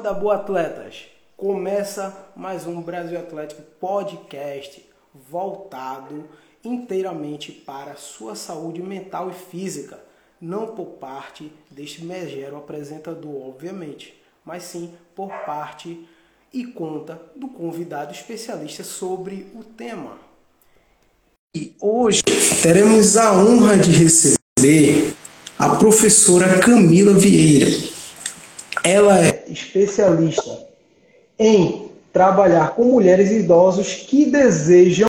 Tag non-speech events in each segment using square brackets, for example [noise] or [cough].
Acorda Boa Atletas! Começa mais um Brasil Atlético podcast voltado inteiramente para a sua saúde mental e física, não por parte deste megero apresentador, obviamente, mas sim por parte e conta do convidado especialista sobre o tema. E hoje teremos a honra de receber a professora Camila Vieira. Ela é especialista em trabalhar com mulheres e idosos que desejam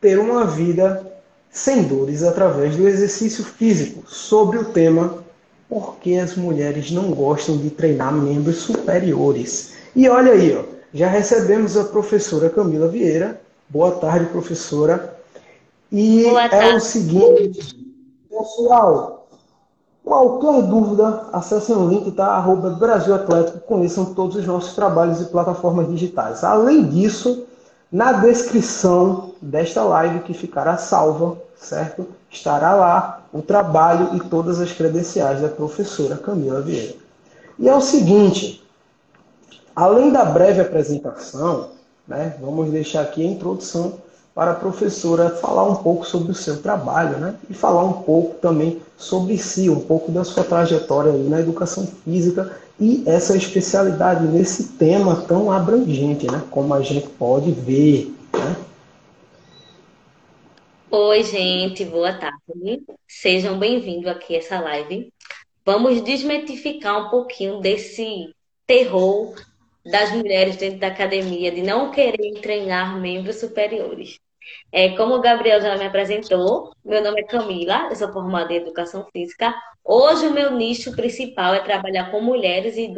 ter uma vida sem dores através do exercício físico, sobre o tema Por que as mulheres não gostam de treinar membros superiores? E olha aí, ó, já recebemos a professora Camila Vieira. Boa tarde, professora. E é o seguinte, pessoal, Qualquer dúvida, acessem o link, tá? Arroba Brasil Atlético, conheçam todos os nossos trabalhos e plataformas digitais. Além disso, na descrição desta live que ficará salva, certo? Estará lá o trabalho e todas as credenciais da professora Camila Vieira. E é o seguinte, além da breve apresentação, né, vamos deixar aqui a introdução para a professora falar um pouco sobre o seu trabalho, né? E falar um pouco também sobre si, um pouco da sua trajetória aí na educação física e essa especialidade nesse tema tão abrangente, né? Como a gente pode ver, né? Oi, gente, boa tarde. Sejam bem-vindos aqui a essa live. Vamos desmitificar um pouquinho desse terror das mulheres dentro da academia de não querer treinar membros superiores. É, como o Gabriel já me apresentou, meu nome é Camila, eu sou formada em Educação Física. Hoje o meu nicho principal é trabalhar com mulheres e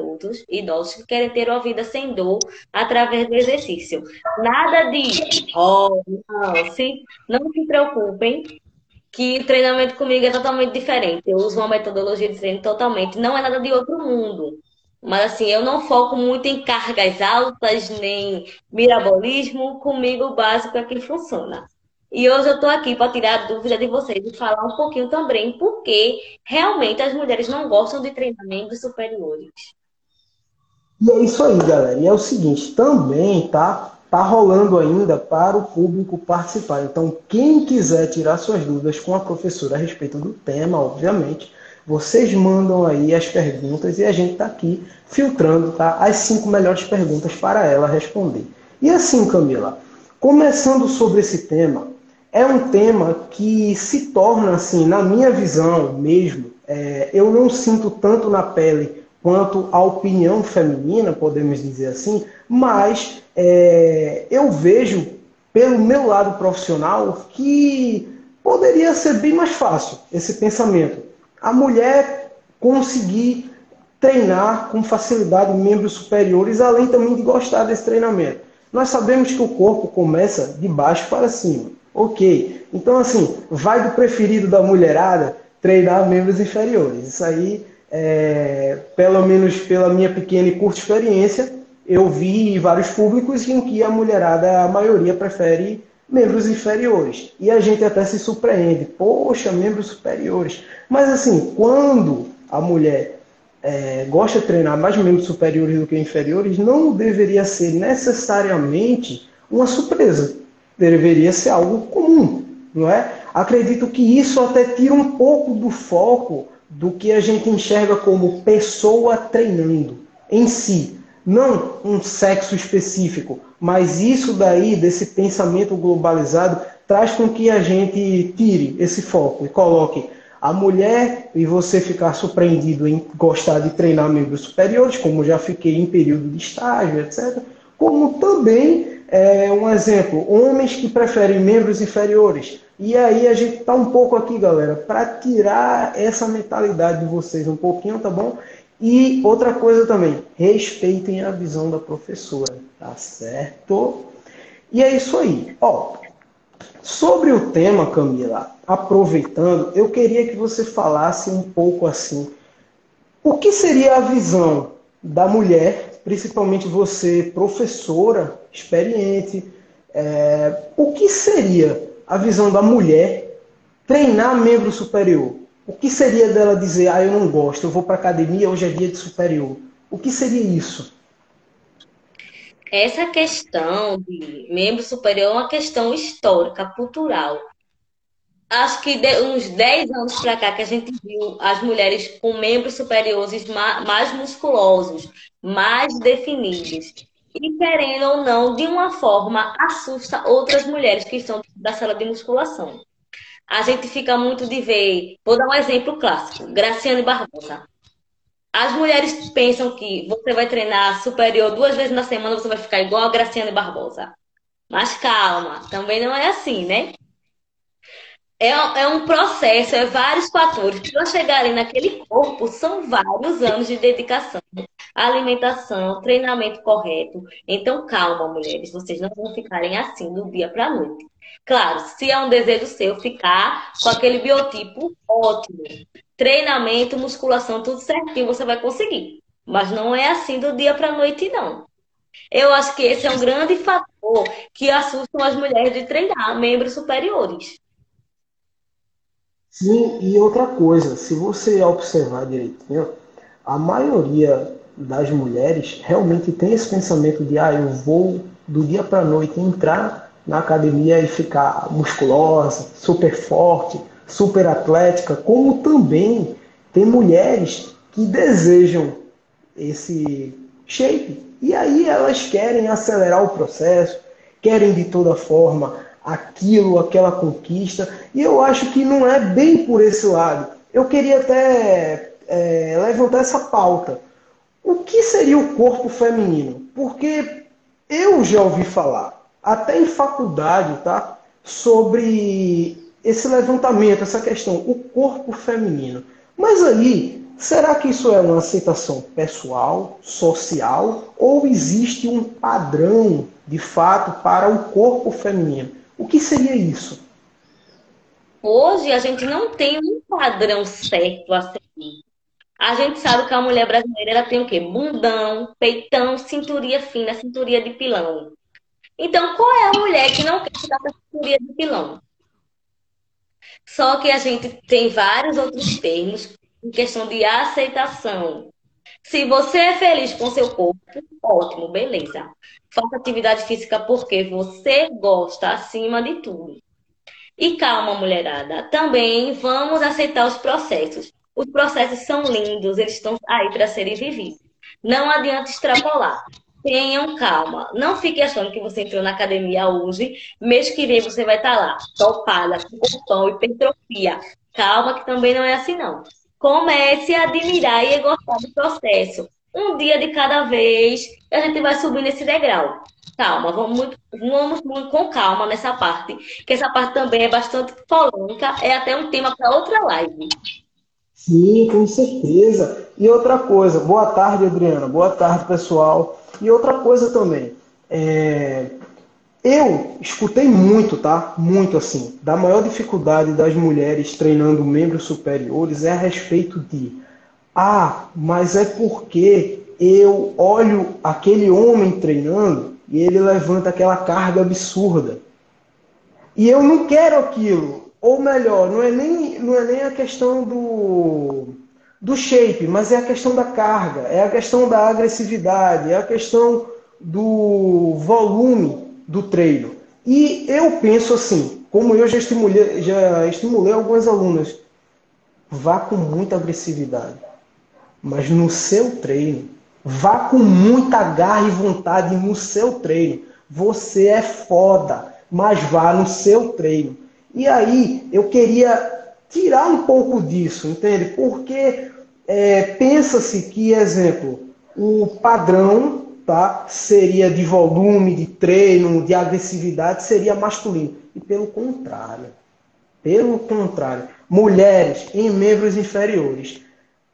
idosos, que querem ter uma vida sem dor através do exercício. Nada de, oh, não, se, não se preocupem, que o treinamento comigo é totalmente diferente. Eu uso uma metodologia de treino totalmente, não é nada de outro mundo. Mas assim, eu não foco muito em cargas altas, nem mirabolismo. Comigo o básico é que funciona. E hoje eu estou aqui para tirar a dúvida de vocês e falar um pouquinho também porque realmente as mulheres não gostam de treinamentos superiores. E é isso aí, galera. E é o seguinte, também tá tá rolando ainda para o público participar. Então, quem quiser tirar suas dúvidas com a professora a respeito do tema, obviamente, vocês mandam aí as perguntas e a gente está aqui filtrando tá, as cinco melhores perguntas para ela responder. E assim, Camila, começando sobre esse tema, é um tema que se torna, assim, na minha visão mesmo, é, eu não sinto tanto na pele quanto a opinião feminina, podemos dizer assim, mas é, eu vejo pelo meu lado profissional que poderia ser bem mais fácil esse pensamento a mulher conseguir treinar com facilidade membros superiores, além também de gostar desse treinamento. Nós sabemos que o corpo começa de baixo para cima. Ok. Então, assim, vai do preferido da mulherada treinar membros inferiores. Isso aí, é, pelo menos pela minha pequena e curta experiência, eu vi vários públicos em que a mulherada, a maioria, prefere membros inferiores. E a gente até se surpreende. Poxa, membros superiores. Mas assim, quando a mulher é, gosta de treinar mais membros superiores do que inferiores, não deveria ser necessariamente uma surpresa. Deveria ser algo comum, não é? Acredito que isso até tira um pouco do foco do que a gente enxerga como pessoa treinando em si, não um sexo específico, mas isso daí, desse pensamento globalizado, traz com que a gente tire esse foco e coloque a mulher e você ficar surpreendido em gostar de treinar membros superiores, como já fiquei em período de estágio, etc. Como também, é, um exemplo, homens que preferem membros inferiores. E aí a gente está um pouco aqui, galera, para tirar essa mentalidade de vocês um pouquinho, tá bom? E outra coisa também, respeitem a visão da professora, tá certo? E é isso aí. Ó, sobre o tema, Camila, aproveitando, eu queria que você falasse um pouco assim, o que seria a visão da mulher, principalmente você, professora, experiente, é, o que seria a visão da mulher treinar membro superior? O que seria dela dizer, ah, eu não gosto, eu vou para academia, hoje é dia de superior? O que seria isso? essa questão de membro superior é uma questão histórica, cultural. Acho que de uns 10 anos para cá que a gente viu as mulheres com membros superiores mais musculosos, mais definidos. E querendo ou não, de uma forma, assusta outras mulheres que estão da sala de musculação. A gente fica muito de ver, vou dar um exemplo clássico, Graciane Barbosa. As mulheres pensam que você vai treinar superior duas vezes na semana, você vai ficar igual a Graciane Barbosa. Mas calma, também não é assim, né? É, é um processo, é vários fatores. Para chegarem naquele corpo, são vários anos de dedicação, alimentação, treinamento correto. Então, calma, mulheres, vocês não vão ficarem assim do dia para a noite. Claro, se é um desejo seu ficar com aquele biotipo, ótimo treinamento, musculação, tudo certinho, você vai conseguir. Mas não é assim do dia para noite, não. Eu acho que esse é um grande fator que assusta as mulheres de treinar membros superiores. Sim, e outra coisa, se você observar direitinho, a maioria das mulheres realmente tem esse pensamento de ah, eu vou do dia para noite entrar na academia e ficar musculosa, super forte, super atlética, como também tem mulheres que desejam esse shape. E aí elas querem acelerar o processo, querem de toda forma aquilo, aquela conquista. E eu acho que não é bem por esse lado. Eu queria até é, levantar essa pauta. O que seria o corpo feminino? Porque eu já ouvi falar, até em faculdade, tá? Sobre esse levantamento, essa questão, o corpo feminino. Mas aí, será que isso é uma aceitação pessoal, social, ou existe um padrão de fato para o corpo feminino? O que seria isso? Hoje a gente não tem um padrão certo a seguir. A gente sabe que a mulher brasileira ela tem o quê? Bundão, peitão, cinturinha fina, cinturinha de pilão. Então, qual é a mulher que não quer ficar com a cinturinha de pilão? Só que a gente tem vários outros termos em questão de aceitação. Se você é feliz com seu corpo, ótimo, beleza. Faça atividade física porque você gosta acima de tudo. E calma, mulherada. Também vamos aceitar os processos. Os processos são lindos, eles estão aí para serem vividos. Não adianta extrapolar tenham calma. Não fique achando que você entrou na academia hoje, mês que vem você vai estar lá, topada, com corpão, hipertrofia. Calma, que também não é assim, não. Comece a admirar e a gostar do processo. Um dia de cada vez, a gente vai subir nesse degrau. Calma, vamos, muito, vamos muito com calma nessa parte, que essa parte também é bastante polêmica, é até um tema para outra live. Sim, com certeza. E outra coisa, boa tarde, Adriana. Boa tarde, pessoal. E outra coisa também, é... eu escutei muito, tá? Muito assim, da maior dificuldade das mulheres treinando membros superiores é a respeito de ah, mas é porque eu olho aquele homem treinando e ele levanta aquela carga absurda. E eu não quero aquilo. Ou melhor, não é nem, não é nem a questão do, do shape, mas é a questão da carga, é a questão da agressividade, é a questão do volume do treino. E eu penso assim, como eu já estimulei, já estimulei algumas alunas, vá com muita agressividade, mas no seu treino, vá com muita garra e vontade no seu treino. Você é foda, mas vá no seu treino. E aí eu queria tirar um pouco disso, entende? Porque é, pensa-se que, exemplo, o padrão tá, seria de volume, de treino, de agressividade, seria masculino. E pelo contrário, pelo contrário, mulheres em membros inferiores.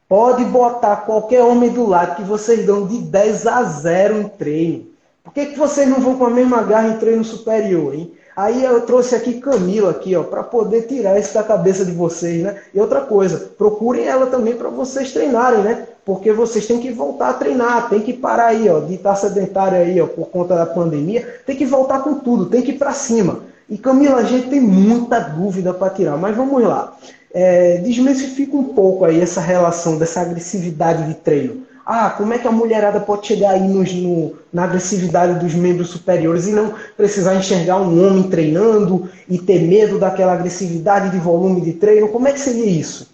Pode botar qualquer homem do lado que vocês dão de 10 a 0 em treino. Por que, que vocês não vão com a mesma garra em treino superior, hein? Aí eu trouxe aqui Camila aqui, ó, para poder tirar isso da cabeça de vocês, né? E outra coisa, procurem ela também para vocês treinarem, né? Porque vocês têm que voltar a treinar, tem que parar aí, ó, de estar sedentário aí, ó, por conta da pandemia, tem que voltar com tudo, tem que ir para cima. E Camila, a gente tem muita dúvida para tirar, mas vamos lá. É, desmistifica um pouco aí essa relação dessa agressividade de treino. Ah, como é que a mulherada pode chegar aí nos, no, na agressividade dos membros superiores e não precisar enxergar um homem treinando e ter medo daquela agressividade de volume de treino? Como é que seria isso?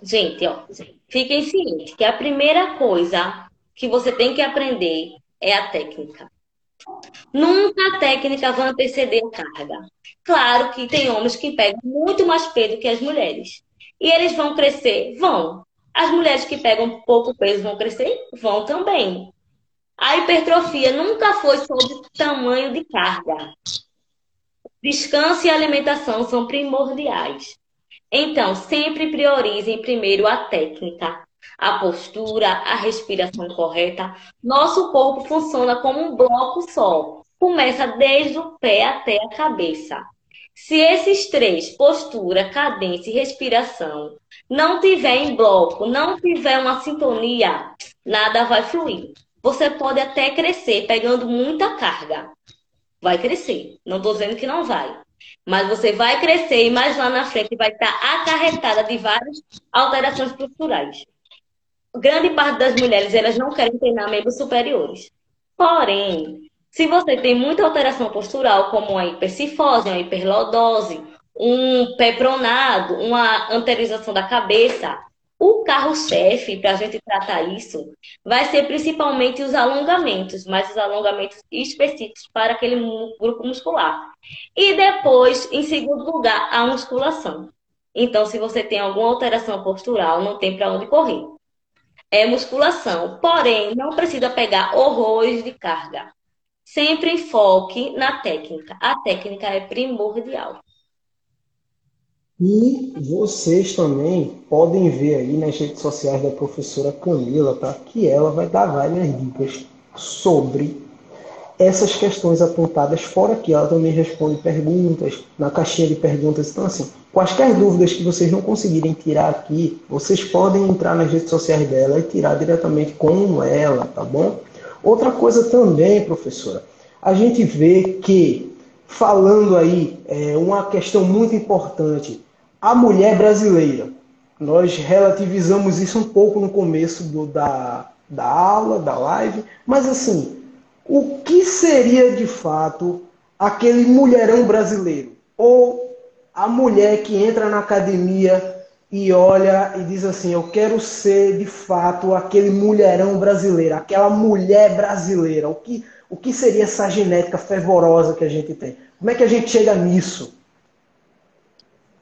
Gente, ó, fiquem cientes que a primeira coisa que você tem que aprender é a técnica. Nunca a técnica vai anteceder a carga. Claro que tem homens que pegam muito mais peso que as mulheres. E eles vão crescer? Vão. As mulheres que pegam pouco peso vão crescer? Vão também. A hipertrofia nunca foi sobre tamanho de carga. Descanso e alimentação são primordiais. Então, sempre priorizem primeiro a técnica, a postura, a respiração correta. Nosso corpo funciona como um bloco só. Começa desde o pé até a cabeça. Se esses três, postura, cadência e respiração, não tiver em bloco, não tiver uma sintonia, nada vai fluir. Você pode até crescer pegando muita carga. Vai crescer. Não estou dizendo que não vai. Mas você vai crescer e mais lá na frente vai estar acarretada de várias alterações posturais grande parte das mulheres elas não querem treinar membros superiores. Porém, se você tem muita alteração postural, como a hipercifose, uma hiperlordose, um pé pronado, uma anteriorização da cabeça, o carro-chefe para a gente tratar isso vai ser principalmente os alongamentos, mas os alongamentos específicos para aquele grupo muscular. E depois, em segundo lugar, a musculação. Então, se você tem alguma alteração postural, não tem para onde correr é musculação. Porém, não precisa pegar horrores de carga. Sempre enfoque na técnica. A técnica é primordial. E vocês também podem ver aí nas redes sociais da professora Camila, tá? Que ela vai dar várias dicas sobre essas questões apontadas, fora que ela também responde perguntas na caixinha de perguntas. Então, assim, quaisquer dúvidas que vocês não conseguirem tirar aqui, vocês podem entrar nas redes sociais dela e tirar diretamente com ela, tá bom? Outra coisa também, professora, a gente vê que, falando aí, é uma questão muito importante, a mulher brasileira. Nós relativizamos isso um pouco no começo do, da, da aula, da live, mas assim, o que seria de fato aquele mulherão brasileiro? Ou a mulher que entra na academia e olha e diz assim: Eu quero ser de fato aquele mulherão brasileiro, aquela mulher brasileira. O que, o que seria essa genética fervorosa que a gente tem? Como é que a gente chega nisso?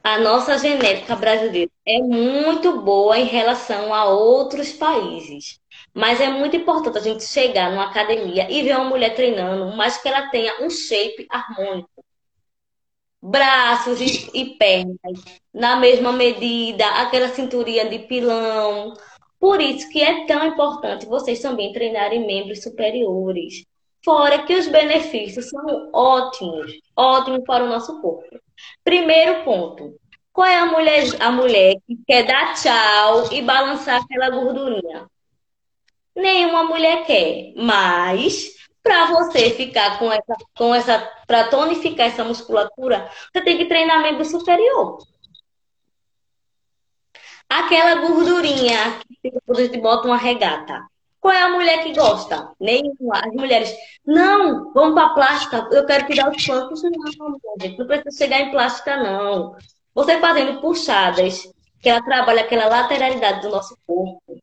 A nossa genética brasileira é muito boa em relação a outros países. Mas é muito importante a gente chegar numa academia e ver uma mulher treinando, mas que ela tenha um shape harmônico. Braços e, e pernas na mesma medida, aquela cinturinha de pilão. Por isso que é tão importante vocês também treinarem membros superiores. Fora que os benefícios são ótimos, ótimos para o nosso corpo. Primeiro ponto. Qual é a mulher, a mulher que quer dar tchau e balançar aquela gordurinha? nenhuma mulher quer. Mas para você ficar com essa, com essa, para tonificar essa musculatura, você tem que treinar membro superior. Aquela gordurinha que gente bota uma regata. Qual é a mulher que gosta? Nenhuma. As mulheres, não, vamos para plástica, eu quero tirar os flancos. Não, gente, não precisa chegar em plástica, não. Você fazendo puxadas, que ela trabalha aquela lateralidade do nosso corpo,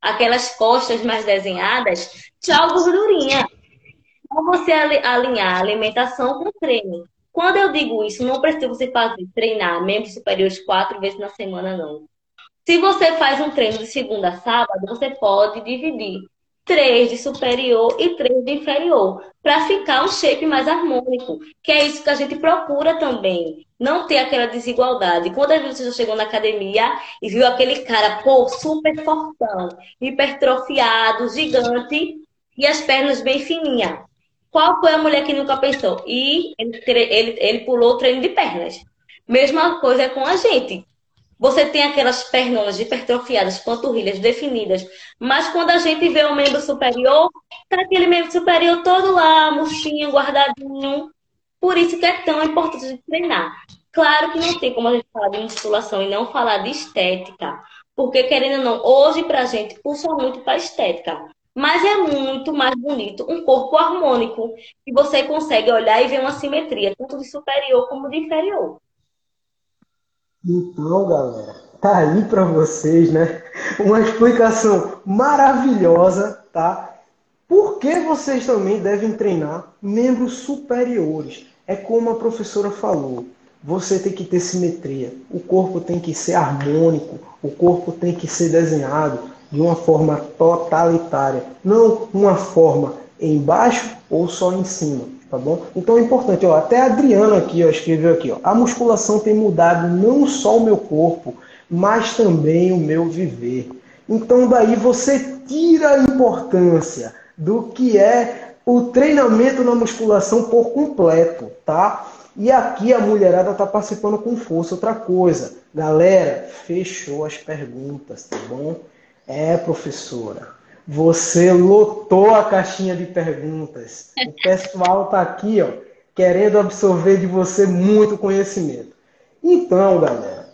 aquelas costas mais desenhadas, tchau gordurinha. Então você alinhar a alimentação com o treino. Quando eu digo isso, não precisa você fazer treinar membros superiores quatro vezes na semana, não. Se você faz um treino de segunda a sábado, você pode dividir três de superior e três de inferior, para ficar um shape mais harmônico, que é isso que a gente procura também, não ter aquela desigualdade. Quantas vezes você já chegou na academia e viu aquele cara, pô, super fortão, hipertrofiado, gigante, e as pernas bem fininhas? Qual foi a mulher que nunca pensou? E ele, ele, ele pulou o treino de pernas. Mesma coisa com a gente. Você tem aquelas pernas hipertrofiadas, panturrilhas definidas, mas quando a gente vê o membro superior, tá aquele membro superior todo lá, murchinho, guardadinho. Por isso que é tão importante treinar. Claro que não tem como a gente falar de musculação e não falar de estética, Porque, querendo ou não, hoje pra gente puxa muito pra estética. Mas é muito mais bonito um corpo harmônico, que você consegue olhar e ver uma simetria, tanto de superior como de inferior. Então, galera, tá aí para vocês, né? Uma explicação maravilhosa, tá? Por que vocês também devem treinar membros superiores? É como a professora falou, você tem que ter simetria, o corpo tem que ser harmônico, o corpo tem que ser desenhado de uma forma totalitária, não uma forma embaixo ou só em cima, tá bom? Então é importante, ó, até a Adriana aqui ó, escreveu aqui, ó, a musculação tem mudado não só o meu corpo, mas também o meu viver. Então daí você tira a importância do que é o treinamento na musculação por completo, tá? E aqui a mulherada tá participando com força. Outra coisa, galera, fechou as perguntas, tá bom? É, professora, você lotou a caixinha de perguntas. O pessoal tá aqui, ó, querendo absorver de você muito conhecimento. Então, galera,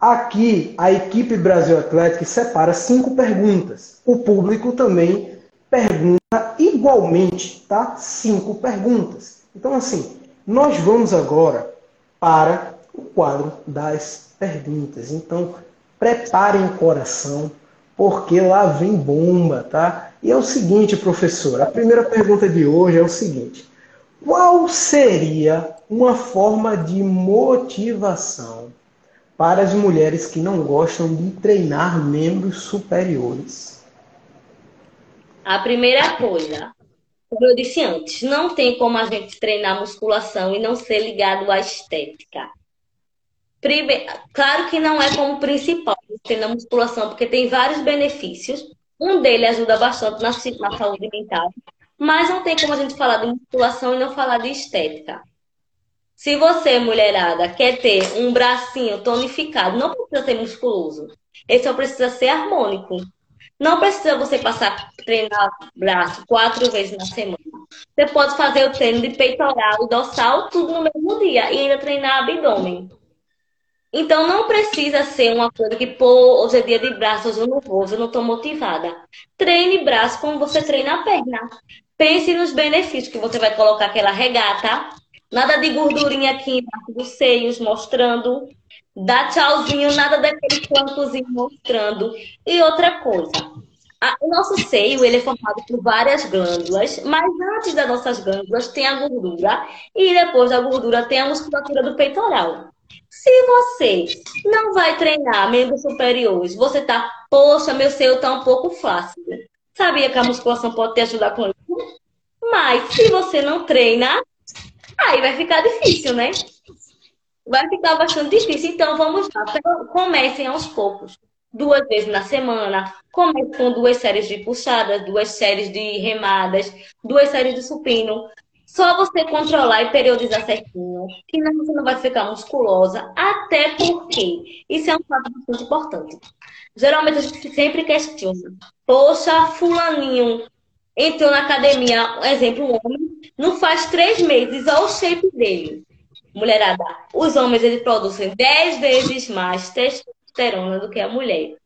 aqui a equipe Brasil Atlético separa cinco perguntas. O público também pergunta igualmente, tá? Cinco perguntas. Então, assim, nós vamos agora para o quadro das perguntas. Então, preparem o coração, porque lá vem bomba, tá? E é o seguinte, professor, a primeira pergunta de hoje é o seguinte: qual seria uma forma de motivação para as mulheres que não gostam de treinar membros superiores? A primeira coisa, como eu disse antes, não tem como a gente treinar musculação e não ser ligado à estética. Primeiro, claro que não é como principal treinar musculação, porque tem vários benefícios. Um deles ajuda bastante na, na saúde mental, mas não tem como a gente falar de musculação e não falar de estética. Se você, mulherada, quer ter um bracinho tonificado, não precisa ser musculoso. Ele só precisa ser harmônico. Não precisa você passar a treinar braço quatro vezes na semana. Você pode fazer o treino de peitoral e dorsal tudo no mesmo dia e ainda treinar abdômen. Então não precisa ser uma coisa que, pô, hoje é dia de braço, hoje eu não vou, eu não estou motivada. Treine braço como você treina a perna. Pense nos benefícios que você vai colocar aquela regata. Nada de gordurinha aqui embaixo dos seios mostrando dá tchauzinho, nada daquele plantozinho mostrando. E outra coisa, a, o nosso seio ele é formado por várias glândulas, mas antes das nossas glândulas tem a gordura e depois da gordura tem a musculatura do peitoral. Se você não vai treinar membros superiores, você tá, poxa, meu seio tá um pouco fácil. Sabia que a musculação pode te ajudar com isso? Mas se você não treina, aí vai ficar difícil, né? vai ficar bastante difícil. Então, vamos lá. Comecem aos poucos. Duas vezes na semana. Comece com duas séries de puxadas, duas séries de remadas, duas séries de supino. Só você controlar e periodizar certinho, que não, você não vai ficar musculosa, até porque isso é um fato bastante importante. Geralmente a gente sempre questiona. Poxa, fulaninho entrou na academia, exemplo, um homem, não faz três meses, olha o shape dele. Mulherada, os homens eles produzem 10 vezes mais testosterona do que a mulher.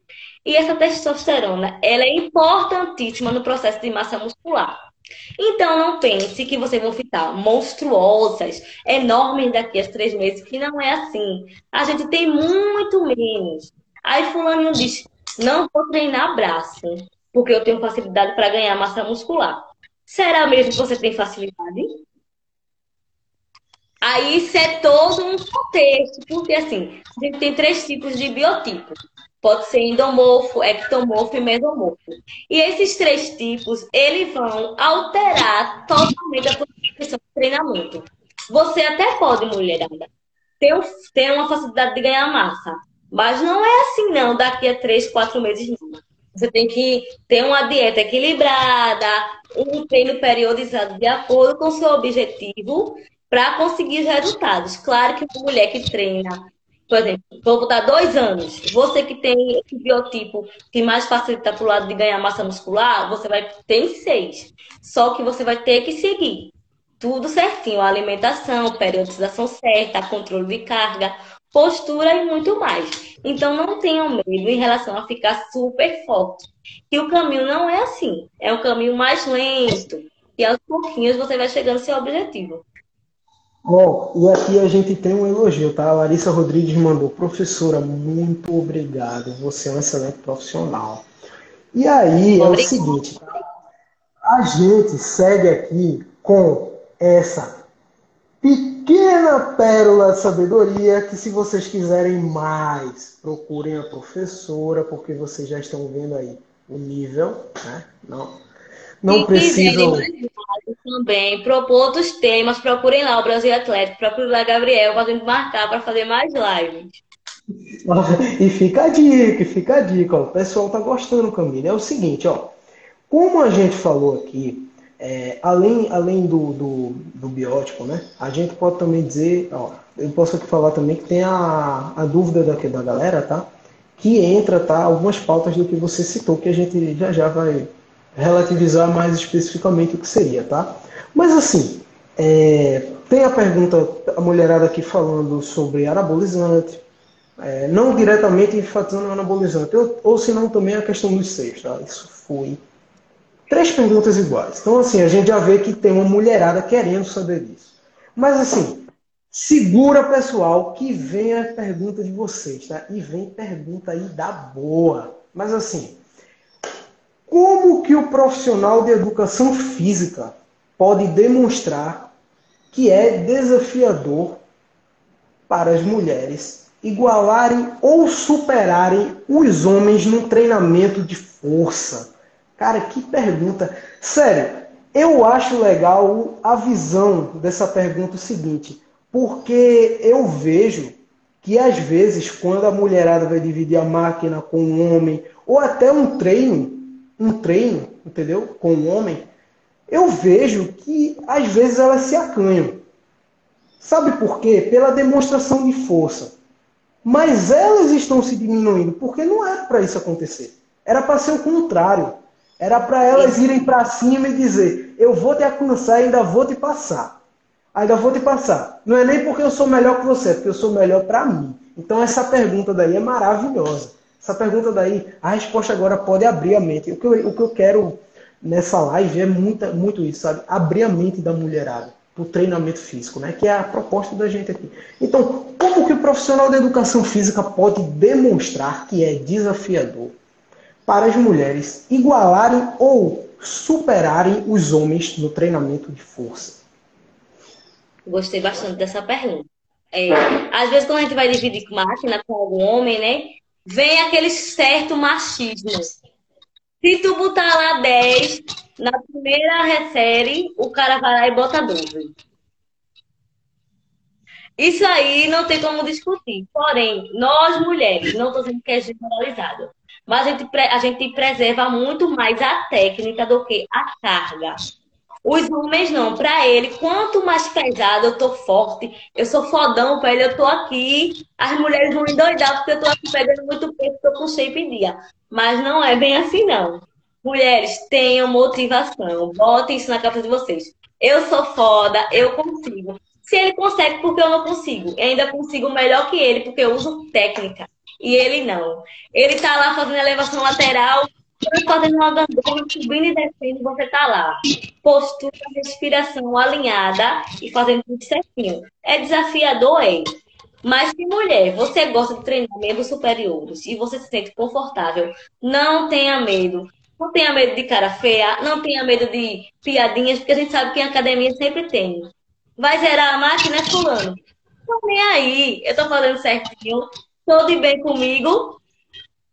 E essa testosterona, ela é importantíssima no processo de massa muscular. Então não pense que vocês vão ficar monstruosas, enormes daqui a três meses, que não é assim. A gente tem muito menos. Aí fulano diz, não vou treinar braço, porque eu tenho facilidade para ganhar massa muscular. Será mesmo que você tem facilidade? Aí isso é todo um contexto, porque assim, a gente tem três tipos de biotipo. Pode ser endomorfo, ectomorfo e mesomorfo. E esses três tipos, eles vão alterar totalmente a questão do treinamento. Você até pode, mulherada, ter, ter uma facilidade de ganhar massa. Mas não é assim, não, daqui a três, quatro meses, não. Você tem que ter uma dieta equilibrada, um treino periodizado de acordo com o seu objetivo para conseguir os resultados. Claro que uma mulher que treina, por exemplo, vou botar dois anos, você que tem esse biotipo que mais facilita para o lado de ganhar massa muscular, você vai ter seis. Só que você vai ter que seguir tudo certinho, a alimentação, periodização certa, controle de carga, postura e muito mais. Então não tenham medo em relação a ficar super forte. Que o caminho não é assim. É um caminho mais lento. E aos pouquinhos você vai chegando ao seu objetivo. Bom, e aqui a gente tem um elogio, tá? A Larissa Rodrigues mandou, professora, muito obrigado. Você é um excelente profissional. E aí é o seguinte, a gente segue aqui com essa pequena pérola de sabedoria que se vocês quiserem mais, procurem a professora, porque vocês já estão vendo aí o nível, né? Não, não precisam também, propor outros temas, procurem lá o Brasil Atlético, procurem lá Gabriel, gente marcar para fazer mais lives. E fica a dica, fica a dica, ó. o pessoal tá gostando, Camila. É o seguinte, ó, como a gente falou aqui, é, além, além do, do, do, biótipo, né, a gente pode também dizer, ó, eu posso aqui falar também que tem a, a dúvida daqui da galera, tá? Que entra, tá? Algumas pautas do que você citou, que a gente já já vai relativizar mais especificamente o que seria, tá? Mas assim, é, tem a pergunta, a mulherada aqui falando sobre anabolizante, é, não diretamente enfatizando o anabolizante, ou, ou senão também a questão dos seios, tá? Isso foi três perguntas iguais. Então assim, a gente já vê que tem uma mulherada querendo saber disso. Mas assim, segura pessoal que vem a pergunta de vocês, tá? E vem pergunta aí da boa. Mas assim, como que o profissional de educação física pode demonstrar que é desafiador para as mulheres igualarem ou superarem os homens no treinamento de força? Cara, que pergunta. Sério, eu acho legal a visão dessa pergunta o seguinte, porque eu vejo que às vezes quando a mulherada vai dividir a máquina com um homem ou até um treino, um treino, entendeu? Com um homem, eu vejo que às vezes elas se acanham. Sabe por quê? Pela demonstração de força. Mas elas estão se diminuindo, porque não era para isso acontecer. Era para ser o contrário. Era para elas irem para cima e dizer: Eu vou te alcançar e ainda vou te passar. Ainda vou te passar. Não é nem porque eu sou melhor que você, é porque eu sou melhor para mim. Então essa pergunta daí é maravilhosa. Essa pergunta daí, a resposta agora pode abrir a mente. O que eu, o que eu quero nessa live é muita, muito isso, sabe? Abrir a mente da mulherada para o treinamento físico, né? Que é a proposta da gente aqui. Então, como que o profissional da educação física pode demonstrar que é desafiador para as mulheres igualarem ou superarem os homens no treinamento de força? Gostei bastante dessa pergunta. É, às vezes, quando a gente vai dividir máquina com algum homem, né? Vem aquele certo machismo. Se tu botar lá 10, na primeira série, o cara vai lá e bota 12. Isso aí não tem como discutir. Porém, nós mulheres, não estou dizendo que é generalizado, mas a gente, a gente preserva muito mais a técnica do que a carga. Os homens não, para ele, quanto mais pesado eu tô forte, eu sou fodão para ele, eu tô aqui, as mulheres vão endoidar porque eu tô aqui pegando muito peso, tô com shape dia. Mas não é bem assim não. Mulheres, tenham motivação, botem isso na cabeça de vocês. Eu sou foda, eu consigo. Se ele consegue, porque eu não consigo? Eu ainda consigo melhor que ele, porque eu uso técnica. E ele não. Ele tá lá fazendo elevação lateral, fazendo uma gangorra, subindo e descendo, você tá lá. Postura, respiração alinhada e fazendo tudo certinho. É desafiador, é. Mas se mulher, você gosta de treinar membros superiores e você se sente confortável, não tenha medo. Não tenha medo de cara feia, não tenha medo de piadinhas, porque a gente sabe que em academia sempre tem. Vai zerar a máquina, é fulano. Não nem aí. Eu tô fazendo certinho, tô de bem comigo,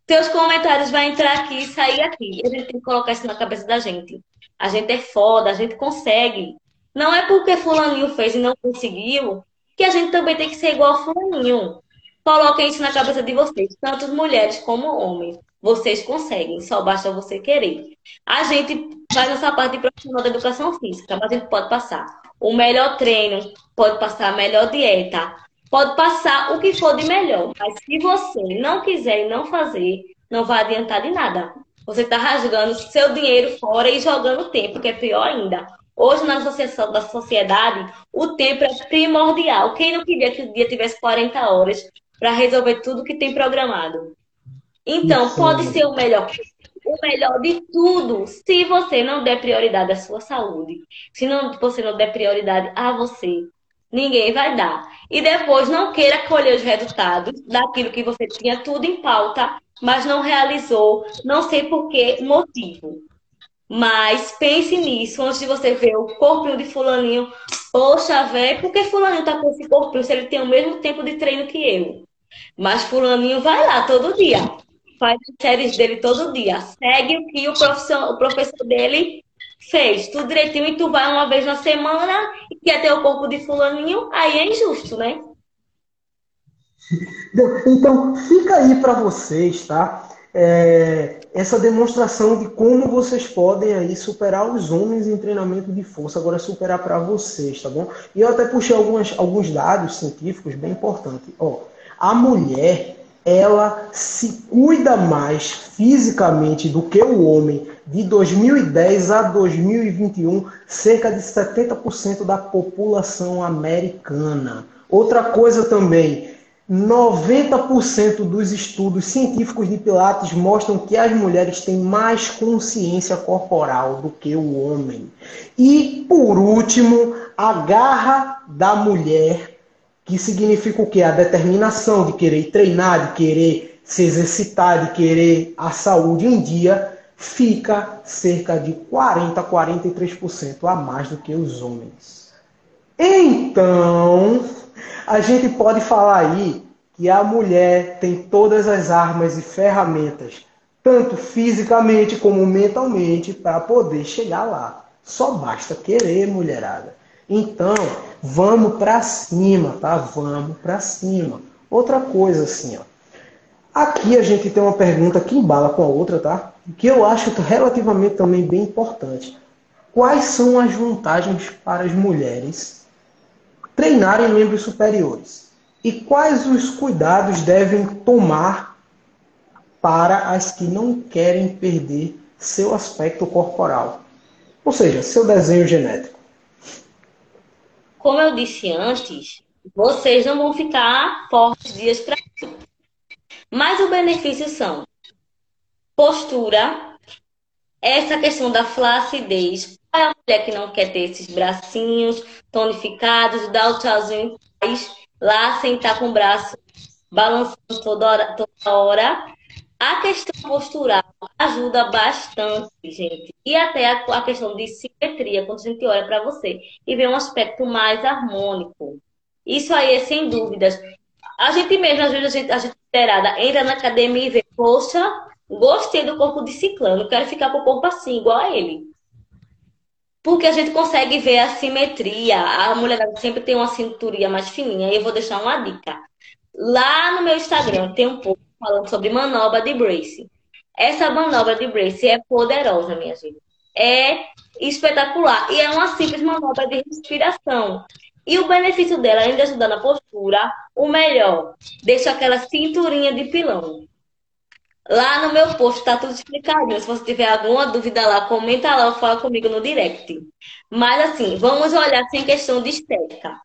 seus comentários vão entrar aqui e sair aqui. A gente tem que colocar isso na cabeça da gente. A gente é foda, a gente consegue. Não é porque fulaninho fez e não conseguiu que a gente também tem que ser igual a fulaninho. Coloquem isso na cabeça de vocês, tanto mulheres como homens. Vocês conseguem, só basta você querer. A gente faz essa parte de profissional da educação física, mas a gente pode passar o melhor treino, pode passar a melhor dieta, Pode passar o que for de melhor, mas se você não quiser e não fazer, não vai adiantar de nada. Você está rasgando seu dinheiro fora e jogando tempo, que é pior ainda. Hoje, na associação da sociedade, o tempo é primordial. Quem não queria que o dia tivesse 40 horas, para resolver tudo que tem programado. Então, Isso. pode ser o melhor o melhor de tudo se você não der prioridade à sua saúde. Se não, você não der prioridade a você, ninguém vai dar. E depois não queira colher os resultados daquilo que você tinha tudo em pauta, mas não realizou, não sei por que motivo. Mas pense nisso antes de você ver o corpinho de fulaninho. Poxa, velho, por que fulaninho tá com esse corpinho se ele tem o mesmo tempo de treino que eu? Mas fulaninho vai lá todo dia faz séries dele todo dia. Segue o que o o professor dele fez. Tudo direitinho e tu vai uma vez na semana e quer ter o corpo de fulaninho, aí é injusto, né? [laughs] Então, fica aí para vocês, tá? É, essa demonstração de como vocês podem aí superar os homens em treinamento de força, agora superar para vocês, tá bom? E eu até puxei algumas, alguns dados científicos bem importantes. Ó, a mulher ela se cuida mais fisicamente do que o homem. De 2010 a 2021, cerca de 70% da população americana. Outra coisa também, 90% dos estudos científicos de Pilates mostram que as mulheres têm mais consciência corporal do que o homem. E, por último, a garra da mulher que significa o quê? A determinação de querer treinar, de querer se exercitar, de querer a saúde em dia, fica cerca de 40 a 43% a mais do que os homens. Então, a gente pode falar aí que a mulher tem todas as armas e ferramentas, tanto fisicamente como mentalmente, para poder chegar lá. Só basta querer, mulherada. Então, vamos para cima, tá? Vamos para cima. Outra coisa assim, ó. Aqui a gente tem uma pergunta que embala com a outra, tá? Que eu acho relativamente também bem importante. Quais são as vantagens para as mulheres treinarem membros superiores? E quais os cuidados devem tomar para as que não querem perder seu aspecto corporal? Ou seja, seu desenho genético. Como eu disse antes, vocês não vão ficar fortes dias para Mas o benefício são postura, essa questão da flacidez. Para a mulher que não quer ter esses bracinhos tonificados, dar o tchauzinho lá, sentar com o braço balançando toda hora, toda hora. A questão postural ajuda bastante, gente. E até a, a questão de simetria, quando a gente olha para você e vê um aspecto mais harmônico. Isso aí é sem dúvidas. A gente mesmo, às vezes, a gente, a gente esperada, entra na academia e vê, poxa, gostei do corpo de ciclano, quero ficar com o corpo assim, igual a ele. Porque a gente consegue ver a simetria. A mulher sempre tem uma cinturinha mais fininha. E eu vou deixar uma dica. Lá no meu Instagram tem um pouco falando sobre manobra de brace. Essa manobra de brace é poderosa, minha gente. É espetacular. E é uma simples manobra de respiração. E o benefício dela, além de ajudar na postura, o melhor, deixa aquela cinturinha de pilão. Lá no meu post tá tudo explicado. Se você tiver alguma dúvida lá, comenta lá ou fala comigo no direct. Mas assim, vamos olhar sem questão de estética.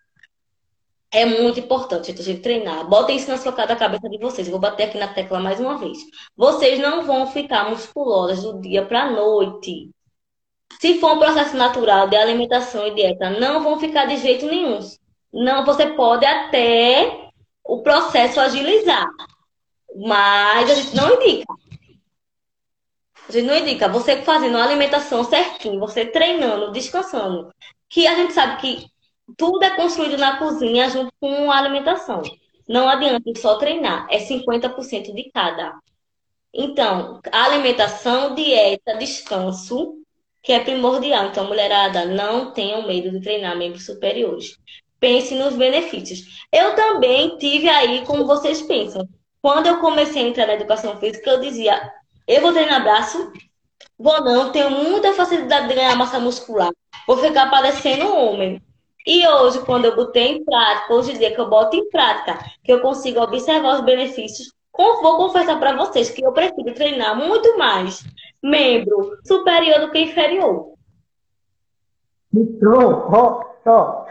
É muito importante a gente treinar. Botem isso na sua cada cabeça de vocês. Eu vou bater aqui na tecla mais uma vez. Vocês não vão ficar musculosas do dia para a noite. Se for um processo natural de alimentação e dieta, não vão ficar de jeito nenhum. Não, você pode até o processo agilizar, mas a gente não indica. A gente não indica. Você fazendo a alimentação certinho, você treinando, descansando, que a gente sabe que tudo é construído na cozinha junto com a alimentação. Não adianta só treinar, é 50% de cada. Então, alimentação, dieta, descanso, que é primordial. Então, mulherada, não tenham medo de treinar membros superiores. Pense nos benefícios. Eu também tive aí, como vocês pensam, quando eu comecei a entrar na educação física, eu dizia: eu vou treinar braço, vou não, tenho muita facilidade de ganhar massa muscular, vou ficar parecendo um homem. E hoje, quando eu botei em prática, hoje em dia que eu boto em prática, que eu consigo observar os benefícios, vou confessar para vocês que eu prefiro treinar muito mais membro superior do que inferior. Então, ó, ó,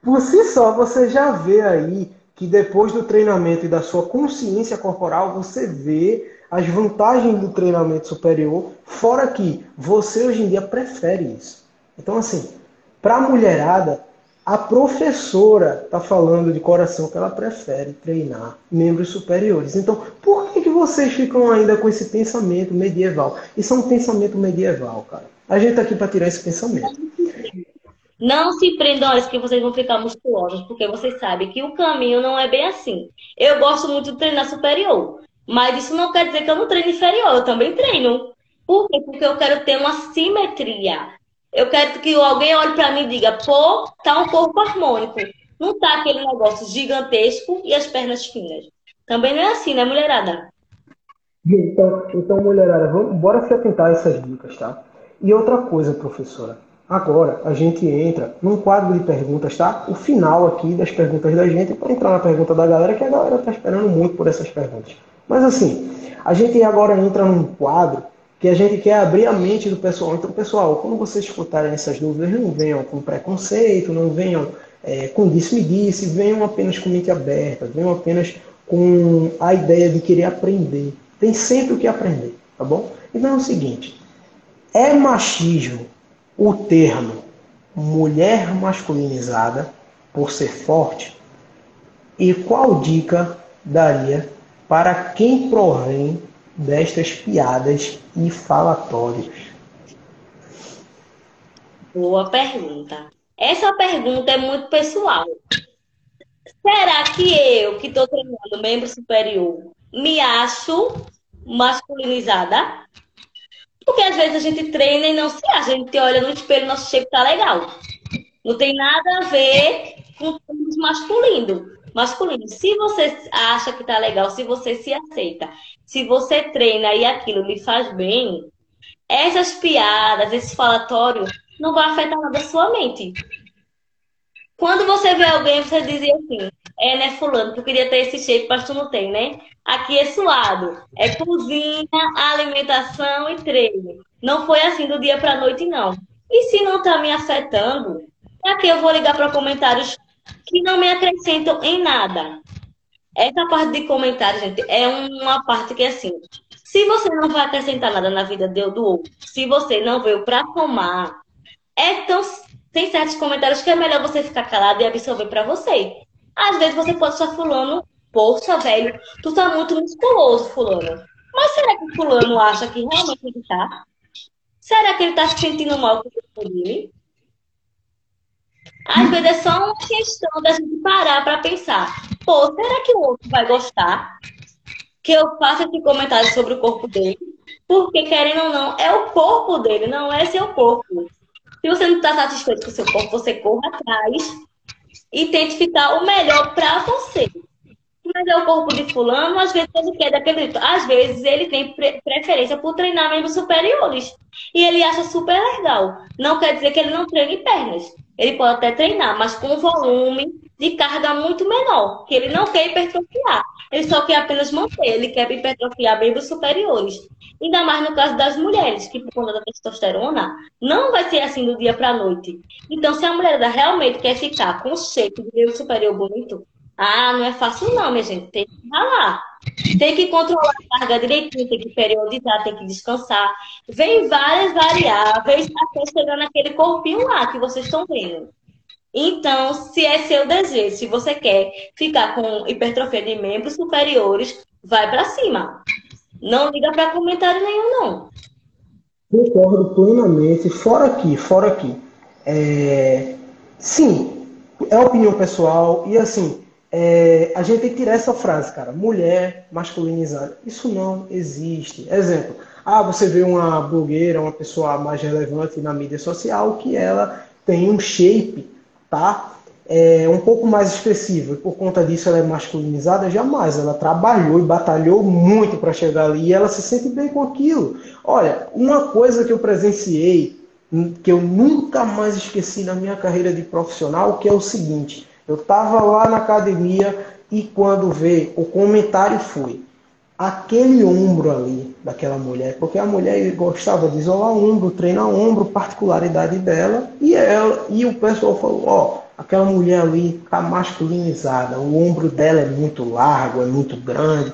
por si só, você já vê aí que depois do treinamento e da sua consciência corporal, você vê as vantagens do treinamento superior, fora que você hoje em dia prefere isso. Então, assim, para a mulherada, a professora está falando de coração que ela prefere treinar membros superiores. Então, por que, que vocês ficam ainda com esse pensamento medieval? Isso é um pensamento medieval, cara. A gente está aqui para tirar esse pensamento. Não se prendam a isso que vocês vão ficar musculosos, porque vocês sabem que o caminho não é bem assim. Eu gosto muito de treinar superior, mas isso não quer dizer que eu não treino inferior, eu também treino. Por quê? Porque eu quero ter uma simetria. Eu quero que alguém olhe para mim e diga, pô, tá um corpo harmônico. Não tá aquele negócio gigantesco e as pernas finas. Também não é assim, né, mulherada? Então, então mulherada, vamos, bora se atentar a essas dicas, tá? E outra coisa, professora. Agora a gente entra num quadro de perguntas, tá? O final aqui das perguntas da gente para entrar na pergunta da galera, que a galera tá esperando muito por essas perguntas. Mas assim, a gente agora entra num quadro que a gente quer abrir a mente do pessoal. Então, pessoal, quando vocês escutarem essas dúvidas, não venham com preconceito, não venham é, com disse-me-disse, venham apenas com mente aberta, venham apenas com a ideia de querer aprender. Tem sempre o que aprender, tá bom? Então é o seguinte, é machismo o termo mulher masculinizada por ser forte? E qual dica daria para quem provém destas piadas e falatórios? Boa pergunta. Essa pergunta é muito pessoal. Será que eu, que estou treinando membro superior, me acho masculinizada? Porque às vezes a gente treina e não se acha. A gente olha no espelho nosso shape tá legal. Não tem nada a ver com o masculino. Masculino. Se você acha que tá legal, se você se aceita, se você treina e aquilo lhe faz bem, essas piadas, esse falatório, não vai afetar nada a sua mente. Quando você vê alguém, você dizia assim, é, né, fulano, tu queria ter esse shape, mas tu não tem, né? Aqui é suado. É cozinha, alimentação e treino. Não foi assim do dia para noite, não. E se não tá me afetando, aqui eu vou ligar para comentários que não me acrescentam em nada. Essa parte de comentários, gente, é uma parte que, assim, se você não vai acrescentar nada na vida do outro, se você não veio para tomar, é tão. Tem certos comentários que é melhor você ficar calado e absorver para você. Às vezes você pode estar fulano, poxa, velho, tu tá muito musculoso, fulano. Mas será que fulano acha que realmente ele tá? Será que ele tá se sentindo mal com o dele? Às vezes é só uma questão da gente parar para pensar. Pô, será que o outro vai gostar que eu faça esse comentário sobre o corpo dele? Porque, querendo ou não, é o corpo dele, não é seu corpo. Se você não está satisfeito com o seu corpo, você corra atrás e tente ficar o melhor para você. Mas é o corpo de fulano, às vezes ele quer daquele jeito. Às vezes ele tem pre preferência por treinar membros superiores. E ele acha super legal. Não quer dizer que ele não treine pernas. Ele pode até treinar, mas com volume de carga muito menor. Que ele não quer hipertrofiar. Ele só quer apenas manter. Ele quer hipertrofiar membros superiores. Ainda mais no caso das mulheres, que por conta da testosterona, não vai ser assim do dia para a noite. Então, se a mulher realmente quer ficar com o shape de membro superior bonito, ah, não é fácil não, minha gente. Tem que ralar. Tem que controlar a carga direitinho, tem que periodizar, tem que descansar. Vem várias variáveis até chegar naquele corpinho lá que vocês estão vendo. Então, se é seu desejo, se você quer ficar com hipertrofia de membros superiores, vai para cima. Não liga para comentário nenhum, não. Concordo plenamente. Fora aqui, fora aqui. É... Sim, é opinião pessoal. E assim, é... a gente tem que tirar essa frase, cara. Mulher masculinizada. Isso não existe. Exemplo. Ah, você vê uma blogueira, uma pessoa mais relevante na mídia social, que ela tem um shape, tá? é, um pouco mais expressiva e por conta disso ela é masculinizada, jamais. Ela trabalhou e batalhou muito para chegar ali e ela se sente bem com aquilo. Olha, uma coisa que eu presenciei, que eu nunca mais esqueci na minha carreira de profissional, que é o seguinte: eu estava lá na academia e quando vê o comentário foi aquele ombro ali daquela mulher, porque a mulher gostava de isolar ombro, treinar ombro, particularidade dela, e ela e o pessoal falou, ó, aquela mulher ali está masculinizada, o ombro dela é muito largo, é muito grande.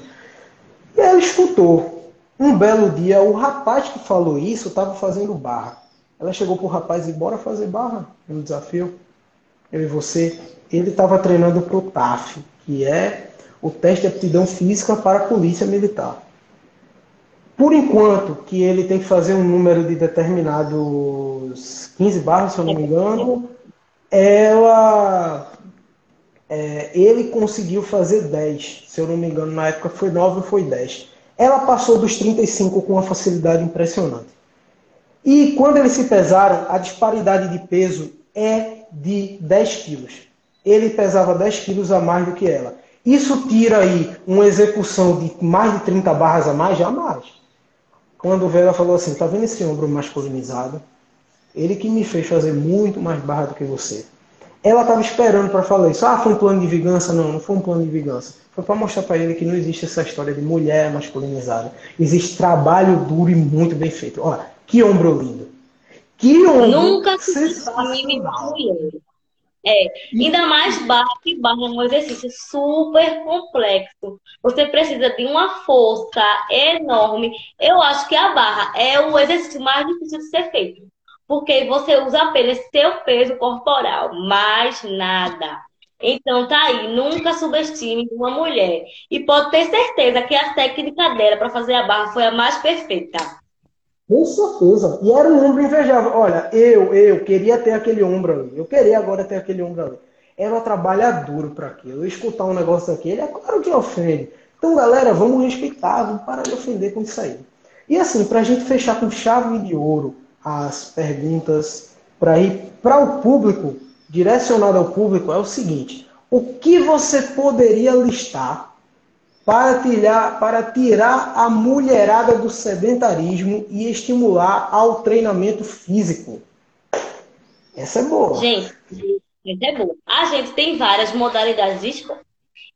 E ela escutou. Um belo dia, o rapaz que falou isso estava fazendo barra. Ela chegou para o rapaz e bora fazer barra no desafio. Eu e você. Ele estava treinando para o TAF, que é o teste de aptidão física para a polícia militar. Por enquanto, que ele tem que fazer um número de determinados 15 barras, se eu não me engano, ela. É, ele conseguiu fazer 10, se eu não me engano, na época foi 9 ou foi 10. Ela passou dos 35 com uma facilidade impressionante. E quando eles se pesaram, a disparidade de peso é de 10 quilos. Ele pesava 10 quilos a mais do que ela. Isso tira aí uma execução de mais de 30 barras a mais, jamais. Quando o Vela falou assim, tá vendo esse ombro masculinizado? Ele que me fez fazer muito mais barra do que você. Ela estava esperando para falar isso. Ah, foi um plano de vingança? Não, não foi um plano de vingança. Foi para mostrar para ele que não existe essa história de mulher masculinizada. Existe trabalho duro e muito bem feito. Olha, que ombro lindo. Que ombro Nunca se mulher. É, ainda mais barra, que barra é um exercício super complexo. Você precisa de uma força enorme. Eu acho que a barra é o exercício mais difícil de ser feito. Porque você usa apenas seu peso corporal, mais nada. Então tá aí, nunca subestime uma mulher. E pode ter certeza que a técnica dela para fazer a barra foi a mais perfeita. Com certeza. E era um ombro invejável. Olha, eu, eu queria ter aquele ombro ali. Eu queria agora ter aquele ombro ali. Ela trabalha duro para aquilo. Eu escutar um negócio daquele, é claro que ofende. Então, galera, vamos respeitar, vamos parar de ofender com isso aí. E assim, para a gente fechar com chave de ouro as perguntas para ir para o público, direcionado ao público, é o seguinte: o que você poderia listar para tirar, para tirar a mulherada do sedentarismo e estimular ao treinamento físico. Essa é boa. Gente, essa é boa. A gente tem várias modalidades de esporte.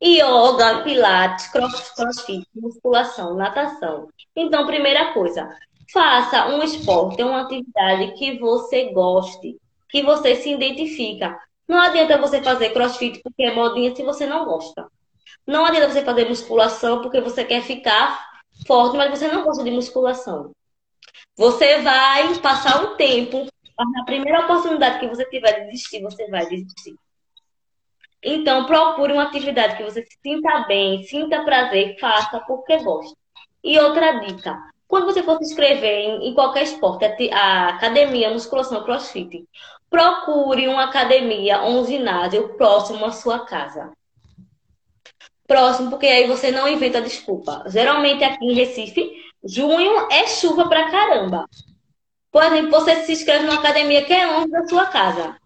Yoga, pilates, crossfit, musculação, natação. Então, primeira coisa, faça um esporte, uma atividade que você goste, que você se identifica. Não adianta você fazer crossfit porque é modinha se você não gosta. Não adianta você fazer musculação porque você quer ficar forte, mas você não gosta de musculação. Você vai passar um tempo, na primeira oportunidade que você tiver de desistir, você vai desistir. Então, procure uma atividade que você se sinta bem, sinta prazer, faça porque gosta. E outra dica: quando você for se inscrever em, em qualquer esporte, a, academia, musculação, crossfit, procure uma academia ou um ginásio próximo à sua casa próximo, porque aí você não inventa desculpa. Geralmente aqui em Recife, junho é chuva pra caramba. Por exemplo, você se inscreve numa academia que é longe da sua casa.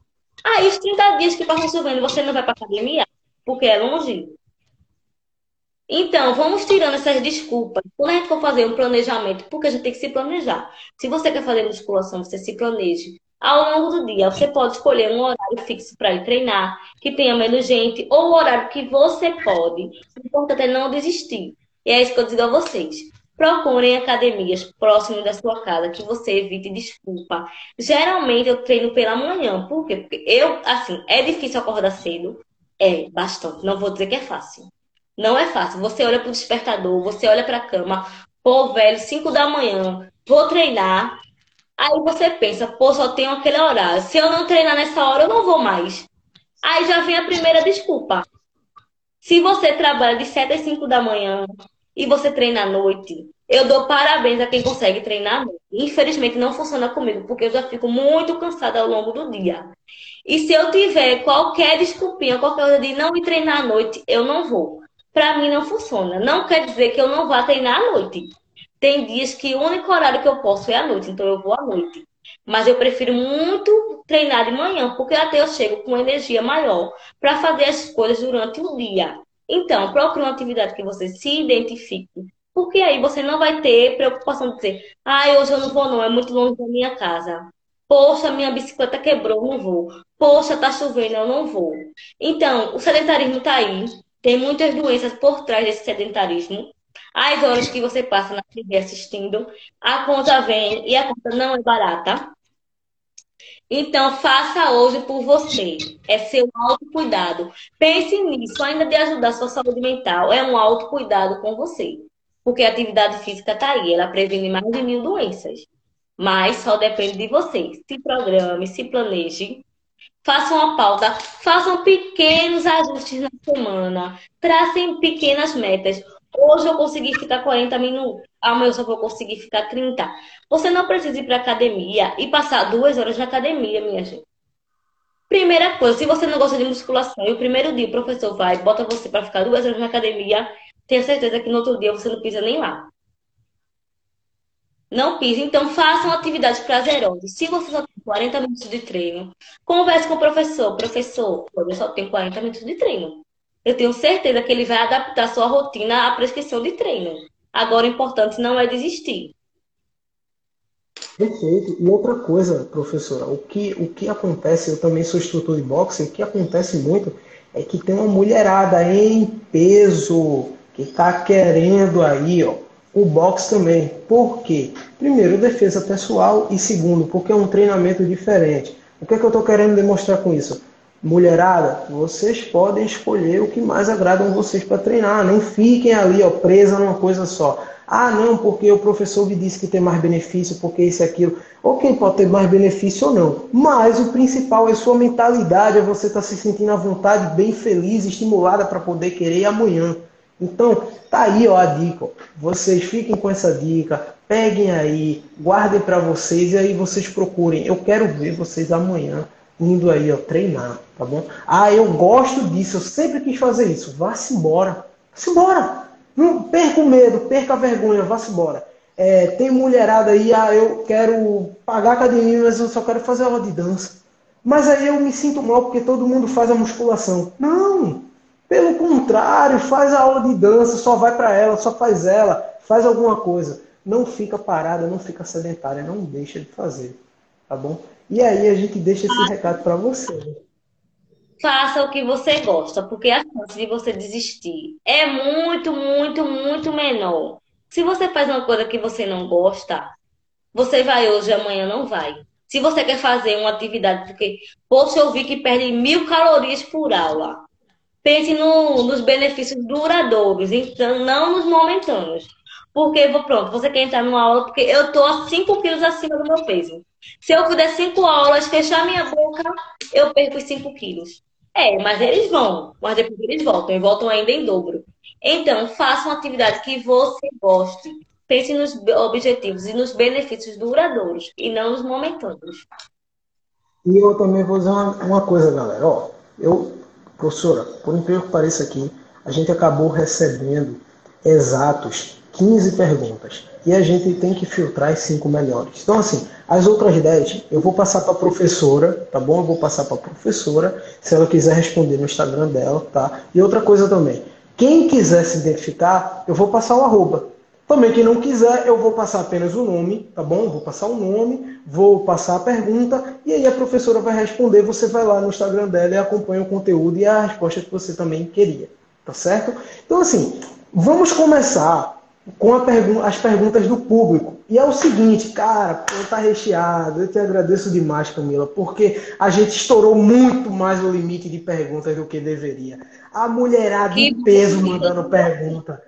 Aí, os 30 dias que passam chovendo, você não vai pra academia? Porque é longe? Então, vamos tirando essas desculpas. Quando a gente for fazer um planejamento, porque a gente tem que se planejar. Se você quer fazer musculação, você se planeje ao longo do dia. Você pode escolher um horário fixo para ir treinar, que tenha menos gente, ou o horário que você pode. O importante é não desistir. E é isso que eu digo a vocês. Procurem academias próximas da sua casa, que você evite desculpa. Geralmente eu treino pela manhã. Por quê? Porque eu, assim, é difícil acordar cedo. É, bastante. Não vou dizer que é fácil. Não é fácil. Você olha para o despertador, você olha para a cama, pô, velho, 5 da manhã, vou treinar. Aí você pensa, pô, só tenho aquele horário. Se eu não treinar nessa hora, eu não vou mais. Aí já vem a primeira desculpa. Se você trabalha de 7 às 5 da manhã e você treina à noite, eu dou parabéns a quem consegue treinar à noite. Infelizmente não funciona comigo, porque eu já fico muito cansada ao longo do dia. E se eu tiver qualquer desculpinha, qualquer coisa de não ir treinar à noite, eu não vou. Para mim não funciona. Não quer dizer que eu não vá treinar à noite. Tem dias que o único horário que eu posso é à noite, então eu vou à noite. Mas eu prefiro muito treinar de manhã, porque até eu chego com energia maior para fazer as coisas durante o dia. Então, procure uma atividade que você se identifique, porque aí você não vai ter preocupação de dizer, ah, hoje eu não vou não, é muito longe da minha casa. Poxa, minha bicicleta quebrou, não vou. Poxa, tá chovendo, eu não vou. Então, o sedentarismo tá aí. Tem muitas doenças por trás desse sedentarismo as horas que você passa na TV assistindo, a conta vem e a conta não é barata. Então, faça hoje por você. É seu autocuidado. Pense nisso, ainda de ajudar a sua saúde mental. É um autocuidado com você. Porque a atividade física está aí, ela previne mais de mil doenças. Mas só depende de você. Se programe, se planeje. Faça uma pauta, façam pequenos ajustes na semana, tracem pequenas metas. Hoje eu consegui ficar 40 minutos, amanhã eu só vou conseguir ficar 30. Você não precisa ir para academia e passar duas horas na academia, minha gente. Primeira coisa, se você não gosta de musculação e o primeiro dia o professor vai, bota você para ficar duas horas na academia, tenha certeza que no outro dia você não pisa nem lá. Não pise, então façam atividades prazerosas. Se você só tem 40 minutos de treino, converse com o professor. Professor, eu só tenho 40 minutos de treino eu tenho certeza que ele vai adaptar sua rotina à prescrição de treino. Agora, o importante não é desistir. Perfeito. E outra coisa, professora, o que, o que acontece, eu também sou instrutor de boxe, o que acontece muito é que tem uma mulherada em peso que está querendo aí, ó, o boxe também. Por quê? Primeiro, defesa pessoal e segundo, porque é um treinamento diferente. O que, é que eu estou querendo demonstrar com isso? Mulherada, vocês podem escolher o que mais agrada a vocês para treinar. Não fiquem ali, ó, presa numa coisa só. Ah, não, porque o professor me disse que tem mais benefício, porque isso e aquilo. Ok, pode ter mais benefício ou não. Mas o principal é sua mentalidade, é você estar tá se sentindo à vontade, bem feliz, estimulada para poder querer amanhã. Então, tá aí ó, a dica. Ó. Vocês fiquem com essa dica, peguem aí, guardem para vocês e aí vocês procurem. Eu quero ver vocês amanhã indo aí, ó, treinar, tá bom? Ah, eu gosto disso, eu sempre quis fazer isso. Vá-se embora. Vá-se embora. Não perca o medo, perca a vergonha, vá-se embora. É, tem mulherada aí, ah, eu quero pagar academia, mas eu só quero fazer aula de dança. Mas aí eu me sinto mal porque todo mundo faz a musculação. Não! Pelo contrário, faz a aula de dança, só vai para ela, só faz ela, faz alguma coisa. Não fica parada, não fica sedentária, não deixa de fazer, tá bom? E aí a gente deixa esse recado para você. Faça o que você gosta, porque a chance de você desistir é muito, muito, muito menor. Se você faz uma coisa que você não gosta, você vai hoje, amanhã não vai. Se você quer fazer uma atividade, porque, poxa, eu vi que perde mil calorias por aula. Pense no, nos benefícios duradouros, então não nos momentâneos. Porque, pronto, você quer entrar numa aula porque eu tô a 5 quilos acima do meu peso. Se eu puder 5 aulas, fechar minha boca, eu perco os 5 quilos. É, mas eles vão, mas depois eles voltam, e voltam ainda em dobro. Então, faça uma atividade que você goste. Pense nos objetivos e nos benefícios duradouros e não nos momentâneos. E eu também vou dizer uma, uma coisa, galera. Ó, eu, professora, por incrível que pareça aqui, a gente acabou recebendo exatos 15 perguntas. E a gente tem que filtrar as cinco melhores. Então, assim, as outras 10 eu vou passar para a professora, tá bom? Eu vou passar para a professora, se ela quiser responder no Instagram dela, tá? E outra coisa também, quem quiser se identificar, eu vou passar o arroba. Também quem não quiser, eu vou passar apenas o nome, tá bom? Vou passar o nome, vou passar a pergunta e aí a professora vai responder. Você vai lá no Instagram dela e acompanha o conteúdo e a resposta que você também queria, tá certo? Então, assim, vamos começar com pergu as perguntas do público. E é o seguinte, cara, tá recheado. Eu te agradeço demais, Camila, porque a gente estourou muito mais o limite de perguntas do que deveria. A mulherada de peso mandando pergunta.